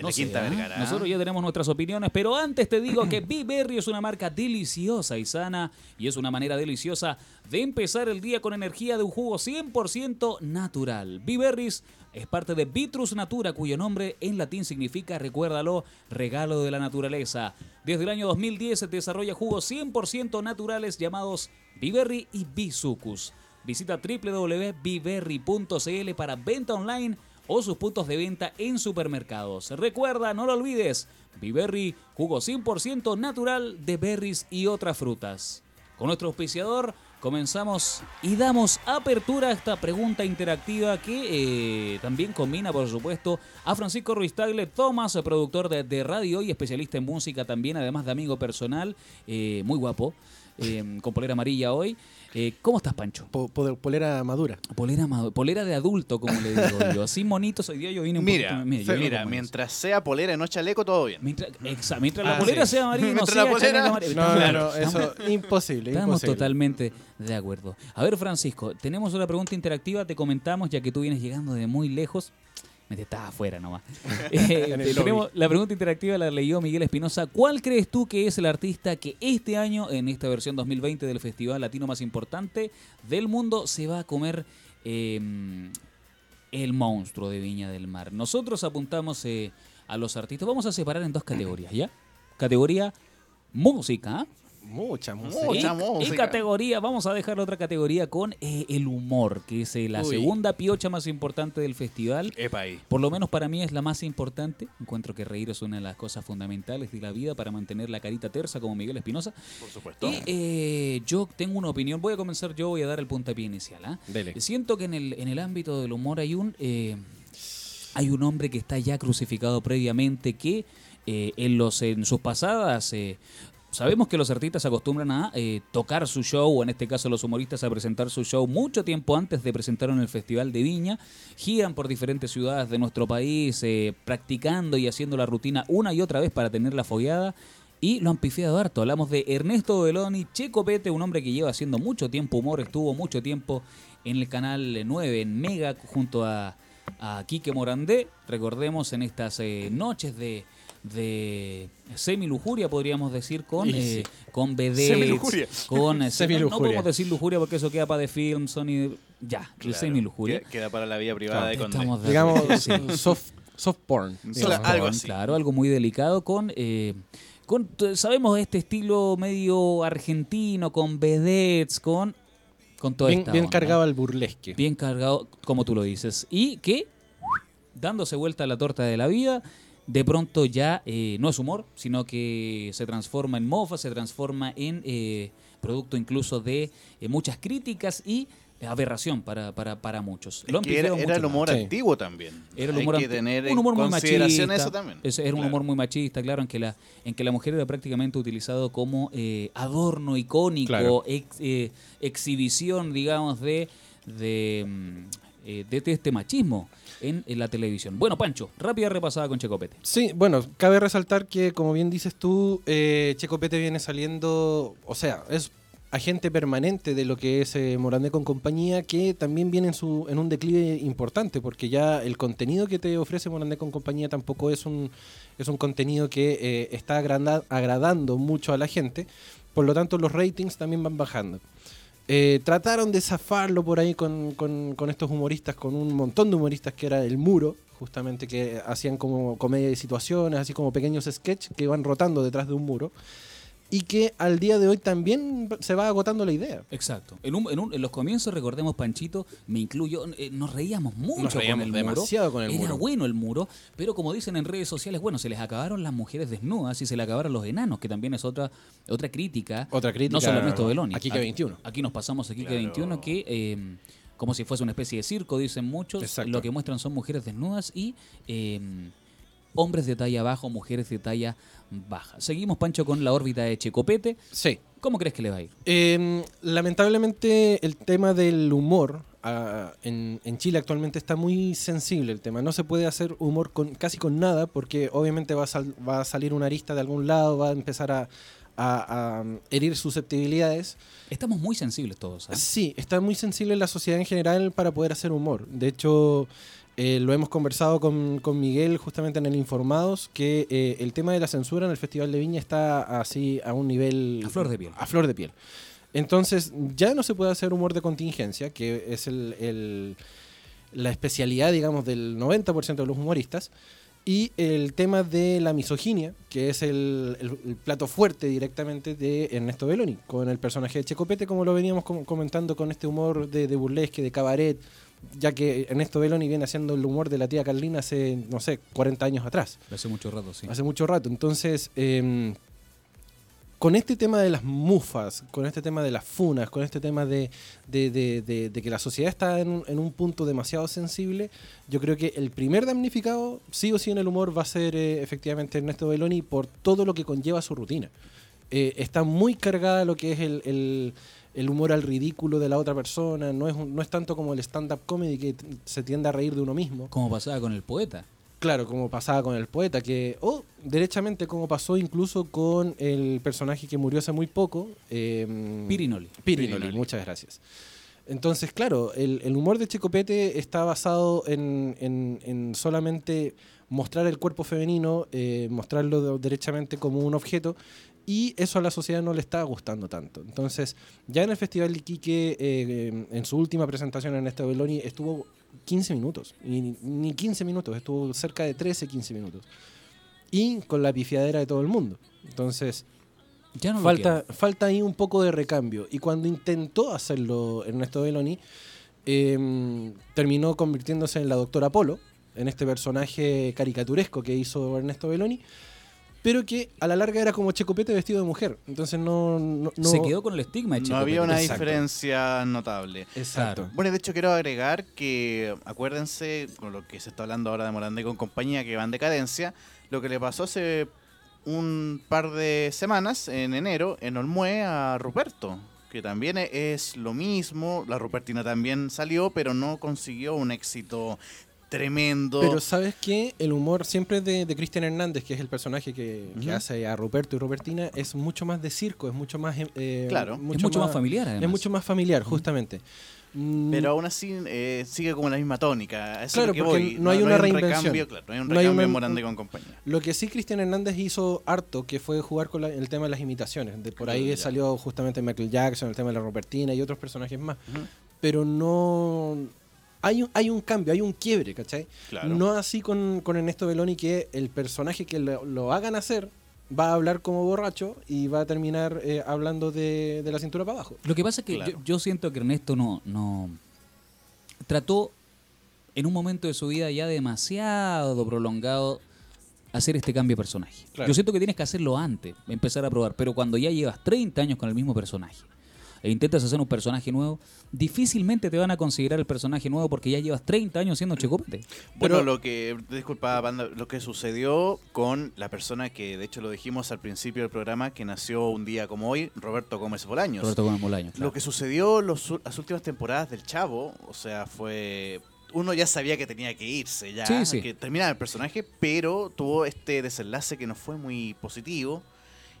En No la sé, Quinta ¿eh? Vergara. Nosotros ya tenemos nuestras opiniones, pero antes te digo que Berry es una marca deliciosa y sana y es una manera deliciosa de empezar el día con energía de un jugo 100% natural. Berries es parte de Vitrus Natura, cuyo nombre en latín significa, recuérdalo, regalo de la naturaleza. Desde el año 2010 se desarrolla jugos 100% naturales llamados Biberry y Bisucus. Visita www.biberry.cl para venta online o sus puntos de venta en supermercados. Recuerda, no lo olvides, Biberry, jugo 100% natural de berries y otras frutas. Con nuestro auspiciador comenzamos y damos apertura a esta pregunta interactiva que eh, también combina, por supuesto, a Francisco Ruiz Tagle Thomas, productor de, de radio y especialista en música también, además de amigo personal, eh, muy guapo, eh, con polera amarilla hoy. Eh, ¿Cómo estás, Pancho? Po- po- polera madura. Polera, ma- polera de adulto, como le digo [LAUGHS] yo. Así monito hoy día yo vine un Mira, poquito- mira, mientras sea polera y no chaleco, todo bien. Mientras, exa- mientras la Ah, polera sí. sea amarilla y no Mientras sea la polera- amarilla. No, no, Claro, no, eso imposible, Estamos imposible. totalmente de acuerdo. A ver, Francisco, tenemos una pregunta interactiva, te comentamos, ya que tú vienes llegando de muy lejos. Me estás afuera nomás. [LAUGHS] [LAUGHS] Eh, tenemos la pregunta interactiva la leyó Miguel Espinosa. ¿Cuál crees tú que es el artista que este año, en esta versión 2020 del Festival Latino más importante del mundo, se va a comer eh, el monstruo de Viña del Mar? Nosotros apuntamos eh, a los artistas. Vamos a separar en dos categorías, ¿ya? Categoría música. Mucha música. Mucha y, música. y categoría, vamos a dejar otra categoría con eh, el humor, que es eh, la Uy. segunda piocha más importante del festival. Epa ahí. Por lo menos para mí es la más importante. Encuentro que reír es una de las cosas fundamentales de la vida para mantener la carita tersa como Miguel Espinosa. Por supuesto. Y eh, yo tengo una opinión. Voy a comenzar yo, voy a dar el puntapié inicial. ¿ah? Dele. Siento que en el, en el ámbito del humor hay un, eh, hay un hombre que está ya crucificado previamente que eh, en, los, en sus pasadas... eh, Sabemos que los artistas acostumbran a eh, tocar su show, o en este caso los humoristas a presentar su show mucho tiempo antes de presentarlo en el Festival de Viña. Giran por diferentes ciudades de nuestro país, eh, practicando y haciendo la rutina una y otra vez para tener la fogueada. Y lo han pifiado harto. Hablamos de Ernesto Beloni, Checo Pete, un hombre que lleva haciendo mucho tiempo humor, estuvo mucho tiempo en el canal 9, en Mega, junto a, a Quique Morandé. Recordemos en estas eh, noches de, de semi-lujuria, podríamos decir, con, Y eh, sí. con vedettes, con... eh, [LAUGHS] no Semilujuria. podemos decir lujuria porque eso queda para de film, Sony... Ya, Claro, semi-lujuria. que- Queda para la vida privada. Estamos de Digamos, sí. soft, soft porn. Cla- digamos. algo así. Claro, algo muy delicado con... eh, con sabemos este estilo medio argentino, con vedettes, con... Con toda Bien, esta bien onda. cargado al burlesque. Bien cargado, como tú lo dices. Y que, dándose vuelta a la torta de la vida, de pronto ya eh, no es humor, sino que se transforma en mofa, se transforma en eh, producto incluso de eh, muchas críticas y aberración para, para, para muchos. Lo Que era, pifiado era mucho el humor Sí. antiguo también. era el Hay humor que anti- tener un en humor muy consideración machista. eso también. Ese era un Claro. humor muy machista, claro, en que la, en que la mujer era prácticamente utilizado como eh, adorno icónico, Claro. ex- eh, exhibición, digamos, de, de, mm, eh, de este machismo en, la televisión. Bueno, Pancho, rápida repasada con Checopete. Sí, bueno, cabe resaltar que, como bien dices tú, eh, Checo Pete viene saliendo, o sea, es agente permanente de lo que es eh, Morandé con compañía, que también viene en, su, en un declive importante, porque ya el contenido que te ofrece Morandé con compañía tampoco es un, es un contenido que eh, está agranda- agradando mucho a la gente, por lo tanto los ratings también van bajando. Eh, trataron de zafarlo por ahí con, con- estos humoristas, con un montón de humoristas que era el muro, justamente que hacían como comedia de situaciones, así como pequeños sketches que iban rotando detrás de un muro. Y que al día de hoy también se va agotando la idea. Exacto. En, un- en un- en los comienzos, recordemos, Panchito, me incluyo, eh, nos reíamos mucho Nos reíamos con el muro. demasiado con el Era muro. bueno el muro, pero como dicen en redes sociales, bueno, se les acabaron las mujeres desnudas y se les acabaron los enanos, que también es otra otra crítica. Otra crítica No solo Ernesto Beloni. a Kike 21. Aquí nos pasamos a Kike Claro. 21 que... eh, como si fuese una especie de circo, dicen muchos. Exacto. Lo que muestran son mujeres desnudas y eh, hombres de talla baja o mujeres de talla baja. Seguimos, Pancho, con la órbita de Checopete. Sí. ¿Cómo crees que le va a ir? Eh, lamentablemente el tema del humor ah, en, en Chile actualmente está muy sensible el tema. No se puede hacer humor con casi con nada porque obviamente va a, sal- va a salir una arista de algún lado, va a empezar a, a- a herir susceptibilidades. Estamos muy sensibles todos. ¿ah? Sí, está muy sensible la sociedad en general para poder hacer humor. De hecho, eh, lo hemos conversado con, con Miguel justamente en el Informados, que eh, el tema de la censura en el Festival de Viña está así a un nivel... A flor de piel. A flor de piel. Entonces, ya no se puede hacer humor de contingencia, que es el, el- la especialidad, digamos, del 90% de los humoristas. Y el tema de la misoginia, que es el, el- plato fuerte directamente de Ernesto Belloni, con el personaje de Checopete, como lo veníamos com- comentando con este humor de, de burlesque, de cabaret, ya que Ernesto Belloni viene haciendo el humor de la tía Carlina hace, no sé, 40 años atrás Hace mucho rato, sí. hace mucho rato. Entonces, eh, con este tema de las mufas, con este tema de las funas, con este tema de, de- de- de- de que la sociedad está en un, en un punto demasiado sensible, yo creo que el primer damnificado, sí o sí en el humor, va a ser eh, efectivamente Ernesto Belloni por todo lo que conlleva su rutina. Eh, está muy cargada lo que es el, el- el humor al ridículo de la otra persona, no es, un- no es tanto como el stand-up comedy que se tiende a reír de uno mismo. Como pasaba con el poeta. Claro, como pasaba con el poeta, que, o derechamente como pasó incluso con el personaje que murió hace muy poco, eh, Pirinoli. Pirinoli, Pirinoli. muchas gracias. Entonces, claro, el, el humor de Checopete está basado en, en- en solamente mostrar el cuerpo femenino, eh, mostrarlo de- derechamente como un objeto, y eso a la sociedad no le está gustando tanto. Entonces, ya en el Festival de Iquique, eh, en su última presentación en este Beloni, estuvo 15 minutos, y ni, ni 15 minutos, estuvo cerca de 13, 15 minutos. Y con la pifiadera de todo el mundo. Entonces, Ya no falta, falta ahí un poco de recambio. Y cuando intentó hacerlo Ernesto Belloni, eh, terminó convirtiéndose en la doctora Polo, en este personaje caricaturesco que hizo Ernesto Belloni, pero que a la larga era como Checopete vestido de mujer. Entonces no... no- no- Se quedó con el estigma de No Checopete. había una Exacto. diferencia notable. Exacto. Bueno, de hecho quiero agregar que, acuérdense, con lo que se está hablando ahora de Morandé con compañía, que va en decadencia, lo que le pasó hace un par de semanas, en enero, en Olmué, a Ruperto, que también es lo mismo. La Rupertina también salió, pero no consiguió un éxito tremendo. Pero ¿sabes qué? El humor siempre de, de Cristian Hernández, que es el personaje que, hace a Ruperto y Robertina, es mucho más de circo, es mucho más... eh, Claro. es mucho más, familiar, además. Es mucho más familiar, justamente. Mm, Pero aún así eh, sigue como la misma tónica. eso Claro, es lo que porque voy. no hay una un reinvención. recambio, claro, no hay un No hay recambio una- en Morandé con compañía. Lo que sí Cristian Hernández hizo harto, que fue jugar con la- el tema de las imitaciones. De, por ahí Ya. salió justamente Michael Jackson, el tema de la Robertina y otros personajes más. Pero no... Hay un, hay un cambio, hay un quiebre, ¿cachai? Claro. No así con, con Ernesto Belloni, que el personaje que lo, lo hagan hacer va a hablar como borracho y va a terminar eh, hablando de, de la cintura para abajo. Lo que pasa es que Claro. yo, yo siento que Ernesto no, no trató en un momento de su vida ya demasiado prolongado hacer este cambio de personaje. Claro. Yo siento que tienes que hacerlo antes, empezar a probar, pero cuando ya llevas 30 años con el mismo personaje e intentas hacer un personaje nuevo, difícilmente te van a considerar el personaje nuevo porque ya llevas 30 años siendo Checopete. Bueno, Pero- lo que, disculpa, Panda, lo que sucedió con la persona que, de hecho, lo dijimos al principio del programa, que nació un día como hoy, Roberto Gómez Bolaños. Roberto Gómez Bolaño. claro. Lo que sucedió los, las últimas temporadas del Chavo, o sea, fue... Uno ya sabía que tenía que irse, ya, Sí, sí. que terminaba el personaje, pero tuvo este desenlace que no fue muy positivo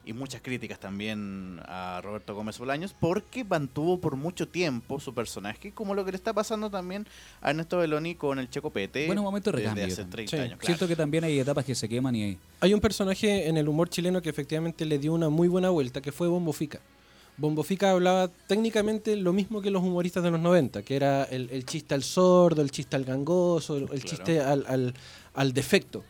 y muchas críticas también a Roberto Gómez Bolaños porque mantuvo por mucho tiempo su personaje, como lo que le está pasando también a Ernesto Belloni con el Checopete Bueno, momento de desde recambio hace también. 30 Sí. años. claro. Siento que también hay etapas que se queman y Hay un personaje en el humor chileno que efectivamente le dio una muy buena vuelta, que fue Bombo Fica. Bombo Fica hablaba técnicamente lo mismo que los humoristas de los 90, que era el, el chiste al sordo, el chiste al gangoso, el, el Claro. chiste al, al- al defecto.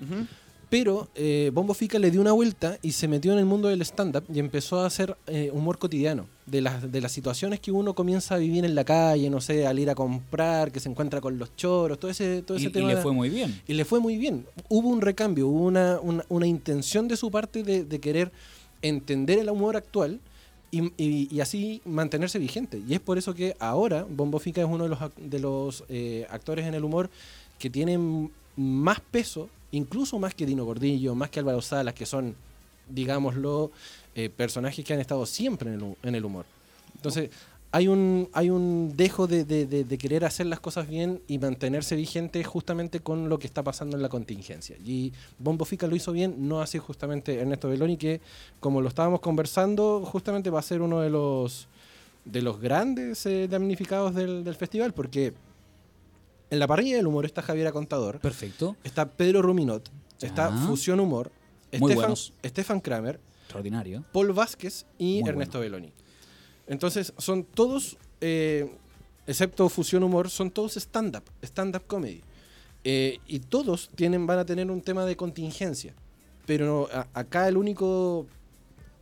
Pero eh, Bombo Fica le dio una vuelta y se metió en el mundo del stand-up y empezó a hacer eh, humor cotidiano. De las, de las situaciones que uno comienza a vivir en la calle, no sé, al ir a comprar, que se encuentra con los choros, todo ese, todo Y, ese y tema. le fue muy bien. Y le fue muy bien. Hubo un recambio, hubo una, una, una intención de su parte de, de querer entender el humor actual y, y- y así mantenerse vigente. Y es por eso que ahora Bombo Fica es uno de los, de los eh, actores en el humor que tienen más peso, incluso más que Dino Gordillo, más que Álvaro Salas, que son, digámoslo, eh, personajes que han estado siempre en el, humor. Entonces, hay un, hay un dejo de, querer hacer las cosas bien y mantenerse vigente justamente con lo que está pasando en la contingencia. Y Bombo Fica lo hizo bien, no así justamente Ernesto Beloni, que como lo estábamos conversando, justamente va a ser uno de los, de los grandes eh, damnificados del festival, porque en la parrilla del humor está Javiera Contador, Perfecto. está Pedro Ruminot, está. Fusión Humor, Muy Estefan, buenos. Estefan Kramer, Extraordinario. Paul Vázquez y Muy Ernesto Beloni. Entonces, son todos, eh, excepto Fusión Humor, son todos stand-up, stand-up comedy. Eh, y todos tienen, van a tener un tema de contingencia. Pero a- acá el único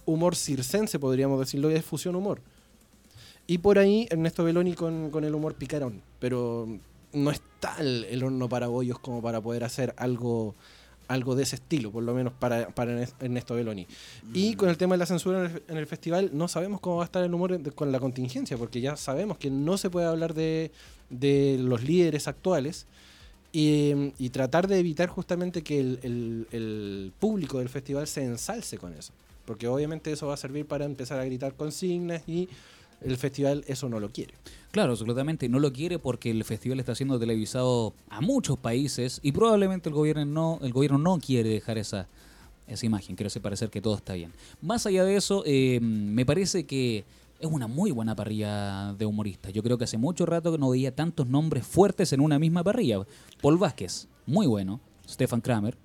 humor circense, podríamos decirlo, es Fusión Humor. Y por ahí Ernesto Beloni con, con el humor picarón. Pero no está el, el horno para bollos como para poder hacer algo, algo de ese estilo, por lo menos para, para Ernest- Ernesto Beloni. Y con el tema de la censura en el, en el festival, no sabemos cómo va a estar el humor con la contingencia, porque ya sabemos que no se puede hablar de, de los líderes actuales y, y tratar de evitar justamente que el, el- el público del festival se ensalce con eso. Porque obviamente eso va a servir para empezar a gritar consignas y el festival eso no lo quiere. Claro, absolutamente. No lo quiere porque el festival está siendo televisado a muchos países y probablemente el gobierno no, el gobierno no quiere dejar esa, esa imagen. Quiere hacer parecer que todo está bien. Más allá de eso, eh, me parece que es una muy buena parrilla de humoristas. Yo creo que hace mucho rato que no veía tantos nombres fuertes en una misma parrilla. Paul Vázquez, muy bueno. Stefan Kramer,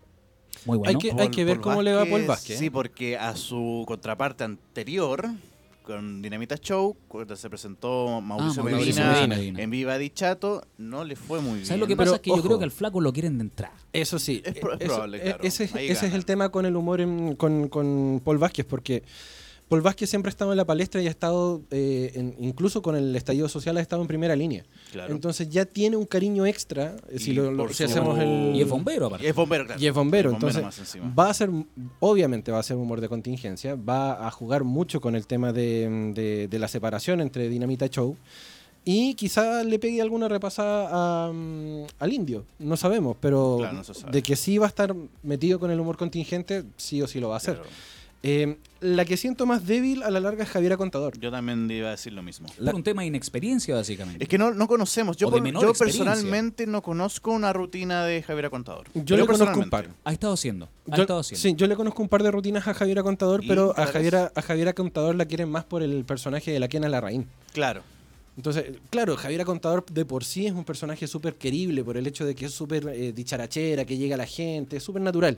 muy bueno. que- hay ver cómo le va a Paul Vázquez. Sí, porque a su contraparte anterior, con Dinamita Show, cuando se presentó Mauricio, Ah, Mauricio Medina, Medina. en Viva Di Chato, no le fue muy bien. ¿Sabes lo que Pero, pasa? Es que yo creo que al flaco lo quieren de entrada. Eso sí, Es es probable, claro. Ese, es- ese el tema con el humor en- con, con Paul Vázquez, porque Paul Vázquez siempre ha estado en la palestra y ha estado, eh, en- incluso con el estallido social, ha estado en primera línea. Claro. Entonces ya tiene un cariño extra eh, si, Y lo- si hacemos el... Y es bombero, aparte. Y es bombero, claro. Y es bombero, Es entonces va a ser, obviamente va a ser humor de contingencia, va a jugar mucho con el tema de, de- de la separación entre Dinamita Show y quizá le pegue alguna repasada a, mm, al indio, no sabemos, pero Claro, no sabe. de que sí va a estar metido con el humor contingente, sí o sí lo va a hacer. Claro. Eh, la que siento más débil a la larga es Javiera Contador. Yo también iba a decir lo mismo. Por un tema de inexperiencia, básicamente. Es que no, no conocemos. Yo, O de por- menor yo experiencia. personalmente no conozco una rutina de Javier Contador. Yo Pero le conozco un par. Ha estado haciendo. Ha Yo, estado haciendo. sí, yo le conozco un par de rutinas a Javiera Contador, ¿Y pero a? Javiera, a Javiera Contador la quieren más por el personaje de la Kena Larraín. Claro. Entonces, claro, Javiera Contador de por sí es un personaje súper querible por el hecho de que es súper eh, dicharachera, que llega a la gente, es súper natural.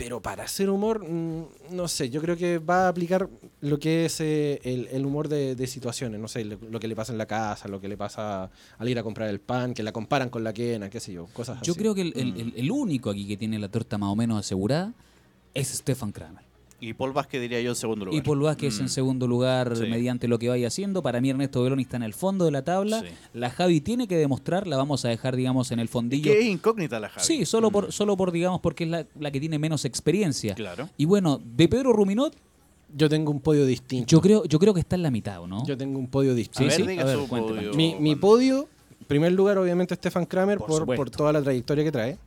Pero para hacer humor, mm, no sé, yo creo que va a aplicar lo que es eh, el, el humor de, de situaciones, no sé, lo, lo que le pasa en la casa, lo que le pasa al ir a comprar el pan, que la comparan con la quena, qué sé yo, cosas así. Yo creo que el, Mm. el- el único aquí que tiene la torta más o menos asegurada es Stefan Kramer. Y Paul Vázquez diría yo en segundo lugar. Y Paul Vázquez Mm. en segundo lugar Sí. mediante lo que vaya haciendo. Para mí Ernesto Beloni está en el fondo de la tabla. Sí. La Javi tiene que demostrar, la vamos a dejar, digamos, en el fondillo. que es incógnita la Javi. Sí, solo Mm. por, solo por, digamos, porque es la, la que tiene menos experiencia. Claro. Y bueno, de Pedro Ruminot, Yo tengo un podio distinto. yo creo, yo creo que está en la mitad, ¿o ¿no? Yo tengo un podio A distinto. ver, sí, diga a ver, su cuéntame. podio, Mi, mi podio, en primer lugar, obviamente, Stefan Kramer Por por, por toda la trayectoria que trae.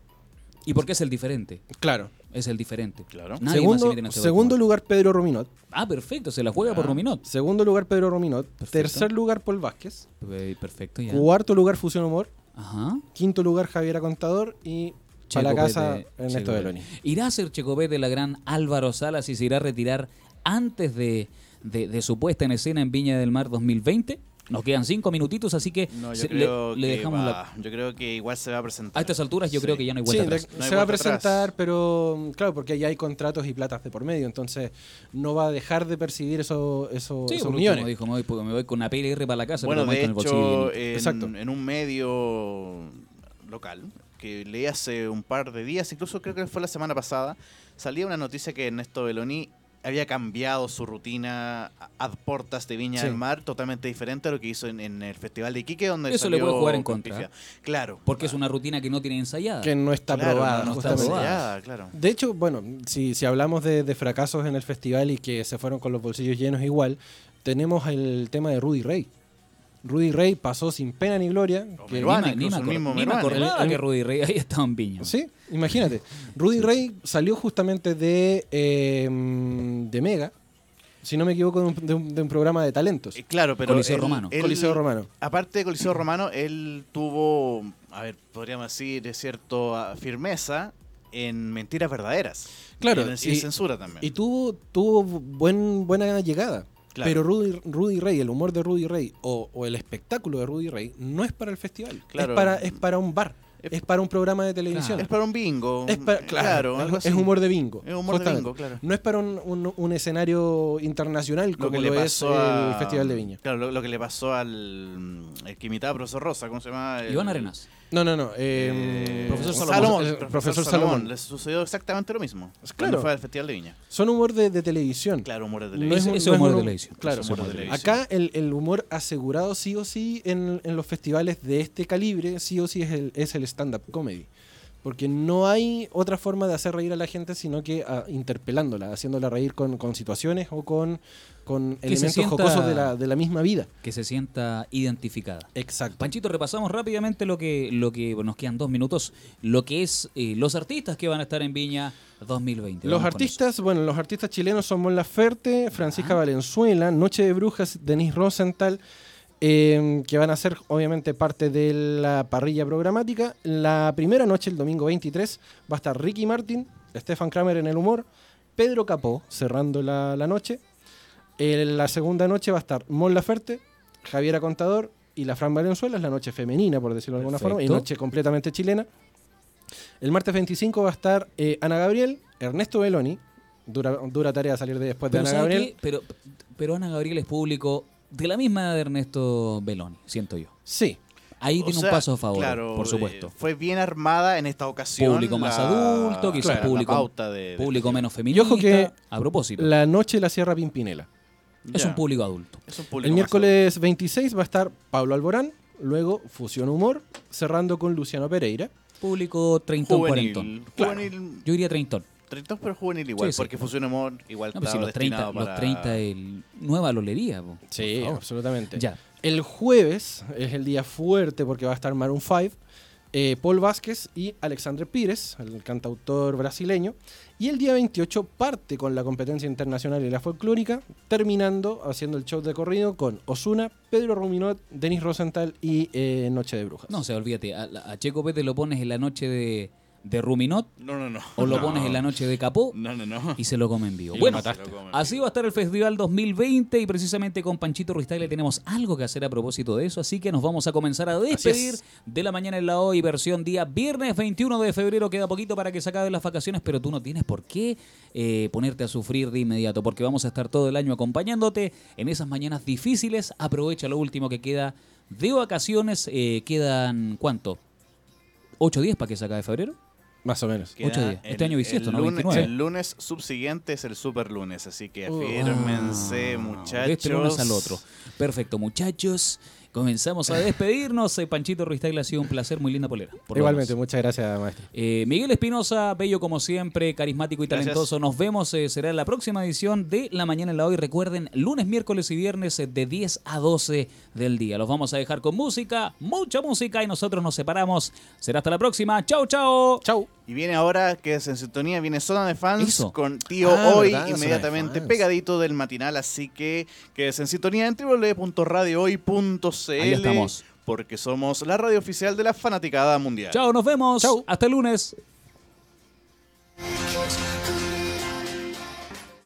¿Y por qué es el diferente? Claro. Es el diferente. Claro. Nadie más se segundo mete en ese segundo lugar, Pedro Rominot. Ah, perfecto, se la juega por Ah. Ruminot. Segundo lugar, Pedro Rominot. Perfecto. Tercer lugar, Paul Vázquez. Eh, Perfecto, ya. Cuarto lugar, Fusión Humor. Ajá. Quinto lugar, Javiera Contador. Y para la casa, Ernesto. Beloni. ¿Irá a ser Checopete la gran Álvaro Salas y se irá a retirar antes de, de- de su puesta en escena en Viña del Mar 2020? Nos quedan cinco minutitos, así que No, se- le, dejamos va- la... Yo creo que igual se va a presentar. A estas alturas yo Sí. creo que ya no hay Sí, vuelta de- atrás. No hay se va a atrás. presentar, pero claro, porque ya hay contratos y platas de por medio, entonces no va a dejar de percibir eso, eso- Sí, esos millones. dijo, me voy, porque me voy con una PLR para la casa, Bueno, de con el hecho, en, Exacto. en un medio local, que leí hace un par de días, incluso creo que fue la semana pasada, salía una noticia que Ernesto Beloni había cambiado su rutina a- ad portas de Viña Sí. del Mar, totalmente diferente a lo que hizo en, en el Festival de Iquique, donde Eso le salió puede jugar en con contra. pifia. Claro. Porque es una rutina que no tiene ensayada. Que no está Claro, probada, no está probada. ensayada, claro. De hecho, bueno, si, si hablamos de, de fracasos en el festival y que se fueron con los bolsillos llenos igual, tenemos el tema de Rudy Rey. Rudy Rey pasó sin pena ni gloria. O que- Meruane, ni, ni me incluso ni acordaba que Rudy Rey ahí estaba en Viña. Sí, imagínate. Rudy Rey salió justamente de, eh, de Mega, si no me equivoco, de un, de un- de un programa de talentos. Eh, Claro, pero. Coliseo él- Romano. él- Coliseo Romano. Aparte de Coliseo Romano, él tuvo, a ver, podríamos decir, de cierto ah, firmeza en mentiras verdaderas. Claro, Y en el sin y- censura también. Y tuvo, tuvo buen, buena llegada. Claro. Pero Rudy, Rudy Rey, el humor de Rudy Rey o, o el espectáculo de Rudy Rey no es para el festival. Claro. Es, para, es para un bar. Es- Es para un programa de televisión. es para un bingo. Es para- claro, algo es, así. es humor de bingo. Es humor de bingo, claro. No es para un, un- un escenario internacional Lo como que lo le es pasó el a- Festival de Viña. Claro, lo, lo que le pasó al el que imitaba a profesor Rosa, ¿cómo se llama? El- Iván Arenas. No, no, no. eh, eh, Profesor Salomón. el el profesor Salomón. Le sucedió exactamente lo mismo. Claro. Cuando fue al Festival de Viña. Son humor de, de televisión. Claro, humor de No televisión. es no es humor de televisión. Claro, humor de televisión. acá el, el humor asegurado sí o sí en, en los festivales de este calibre, sí o sí es el, es el stand-up comedy. Porque no hay otra forma de hacer reír a la gente sino que ah, interpelándola, haciéndola reír con, con situaciones o con, con elementos sienta- jocosos de la, de la misma vida. Que se sienta identificada. Exacto. Panchito, repasamos rápidamente lo que, lo que bueno, nos quedan dos minutos, lo que es eh, los artistas que van a estar en Viña 2020. Los artistas, bueno, los artistas chilenos son Mon Laferte, Francisca Valenzuela, Noche de Brujas, Denise Rosenthal, eh, que van a ser obviamente parte de la parrilla programática. La primera noche, el domingo 23, va a estar Ricky Martin, Stefan Kramer en el humor, Pedro Capó cerrando la, la noche. En la segunda noche va a estar Mon Laferte, Javiera Contador y la Fran Valenzuela, es la noche femenina, por decirlo de alguna forma, y noche completamente chilena. El martes 25 va a estar eh, Ana Gabriel, Ernesto Beloni. Dura, dura tarea salir de después de Pero, Ana ¿sabe Gabriel. qué? Pero, pero Ana Gabriel es público de la misma edad de Ernesto Beloni, siento yo. Sí, Ahí O tiene sea, un paso a favor, claro, por supuesto. eh, fue bien armada en esta ocasión. Público más adulto, quizás claro, público, de- de- público menos Y feminista. ojo que a propósito, la noche la cierra Pimpinela. es Ya. un público adulto. Es un público El miércoles 26 va a estar Pablo Alborán, luego Fusión Humor, cerrando con Luciano Pereira. Público treintón, juvenil. cuarentón. Juvenil. Yo diría treintón. Treintón, pero juvenil igual, Sí, sí. porque Fusión Humor igual No, pues si los 30, destinado los para- 30 el nueva lolería. po, favor. absolutamente. Ya. El jueves es el día fuerte porque va a estar Maroon 5, eh, Paul Vázquez y Alexandre Pires, el cantautor brasileño. Y el día 28 parte con la competencia internacional y la folclórica, terminando haciendo el show de corrido con Osuna, Pedro Ruminot, Denis Rosenthal y eh, Noche de Brujas. No, o sea, olvídate. A, a Checo Pete lo pones en la noche de, de Ruminot No, no, no. o lo No. pones en la noche de Capó No, no, no. y se lo come en vivo. Y bueno, así va a estar el Festival 2020 y precisamente con Panchito Ruiz le tenemos algo que hacer a propósito de eso, así que nos vamos a comenzar a despedir es. de la mañana en la hoy, versión día viernes 21 de febrero. Queda poquito para que se acaben las vacaciones, pero tú no tienes por qué eh, ponerte a sufrir de inmediato, porque vamos a estar todo el año acompañándote en esas mañanas difíciles. Aprovecha lo último que queda de vacaciones. Eh, quedan, ¿cuánto? ¿8 días para que se acabe febrero? Más o menos. Ocho días. Este el- año bisiesto, el ¿no? lunes, 29. El lunes subsiguiente es el super lunes, así que Uh. afírmense, Ah, muchachos. De este lunes al otro. Perfecto, muchachos. Comenzamos a despedirnos. Eh, Panchito Ruiz ha sido un placer, muy linda polera. por Igualmente, muchas gracias, maestro. Eh, Miguel Espinosa, bello como siempre, carismático y Gracias. talentoso. Nos vemos, eh, será en la próxima edición de La Mañana en la Hoy. Recuerden, lunes, miércoles y viernes eh, de 10 a 12 del día. Los vamos a dejar con música, mucha música y nosotros nos separamos. Será hasta la próxima. Chao, chao. Chau. Y viene ahora, que es en sintonía, viene Zona de Fans Eso. con Tío Ah, Hoy, verdad, Zona de inmediatamente pegadito del matinal, así que quédese en sintonía en www.radiohoy.cl Ahí estamos. porque somos la radio oficial de la fanaticada mundial. Chao, nos vemos. Chau. Hasta el lunes.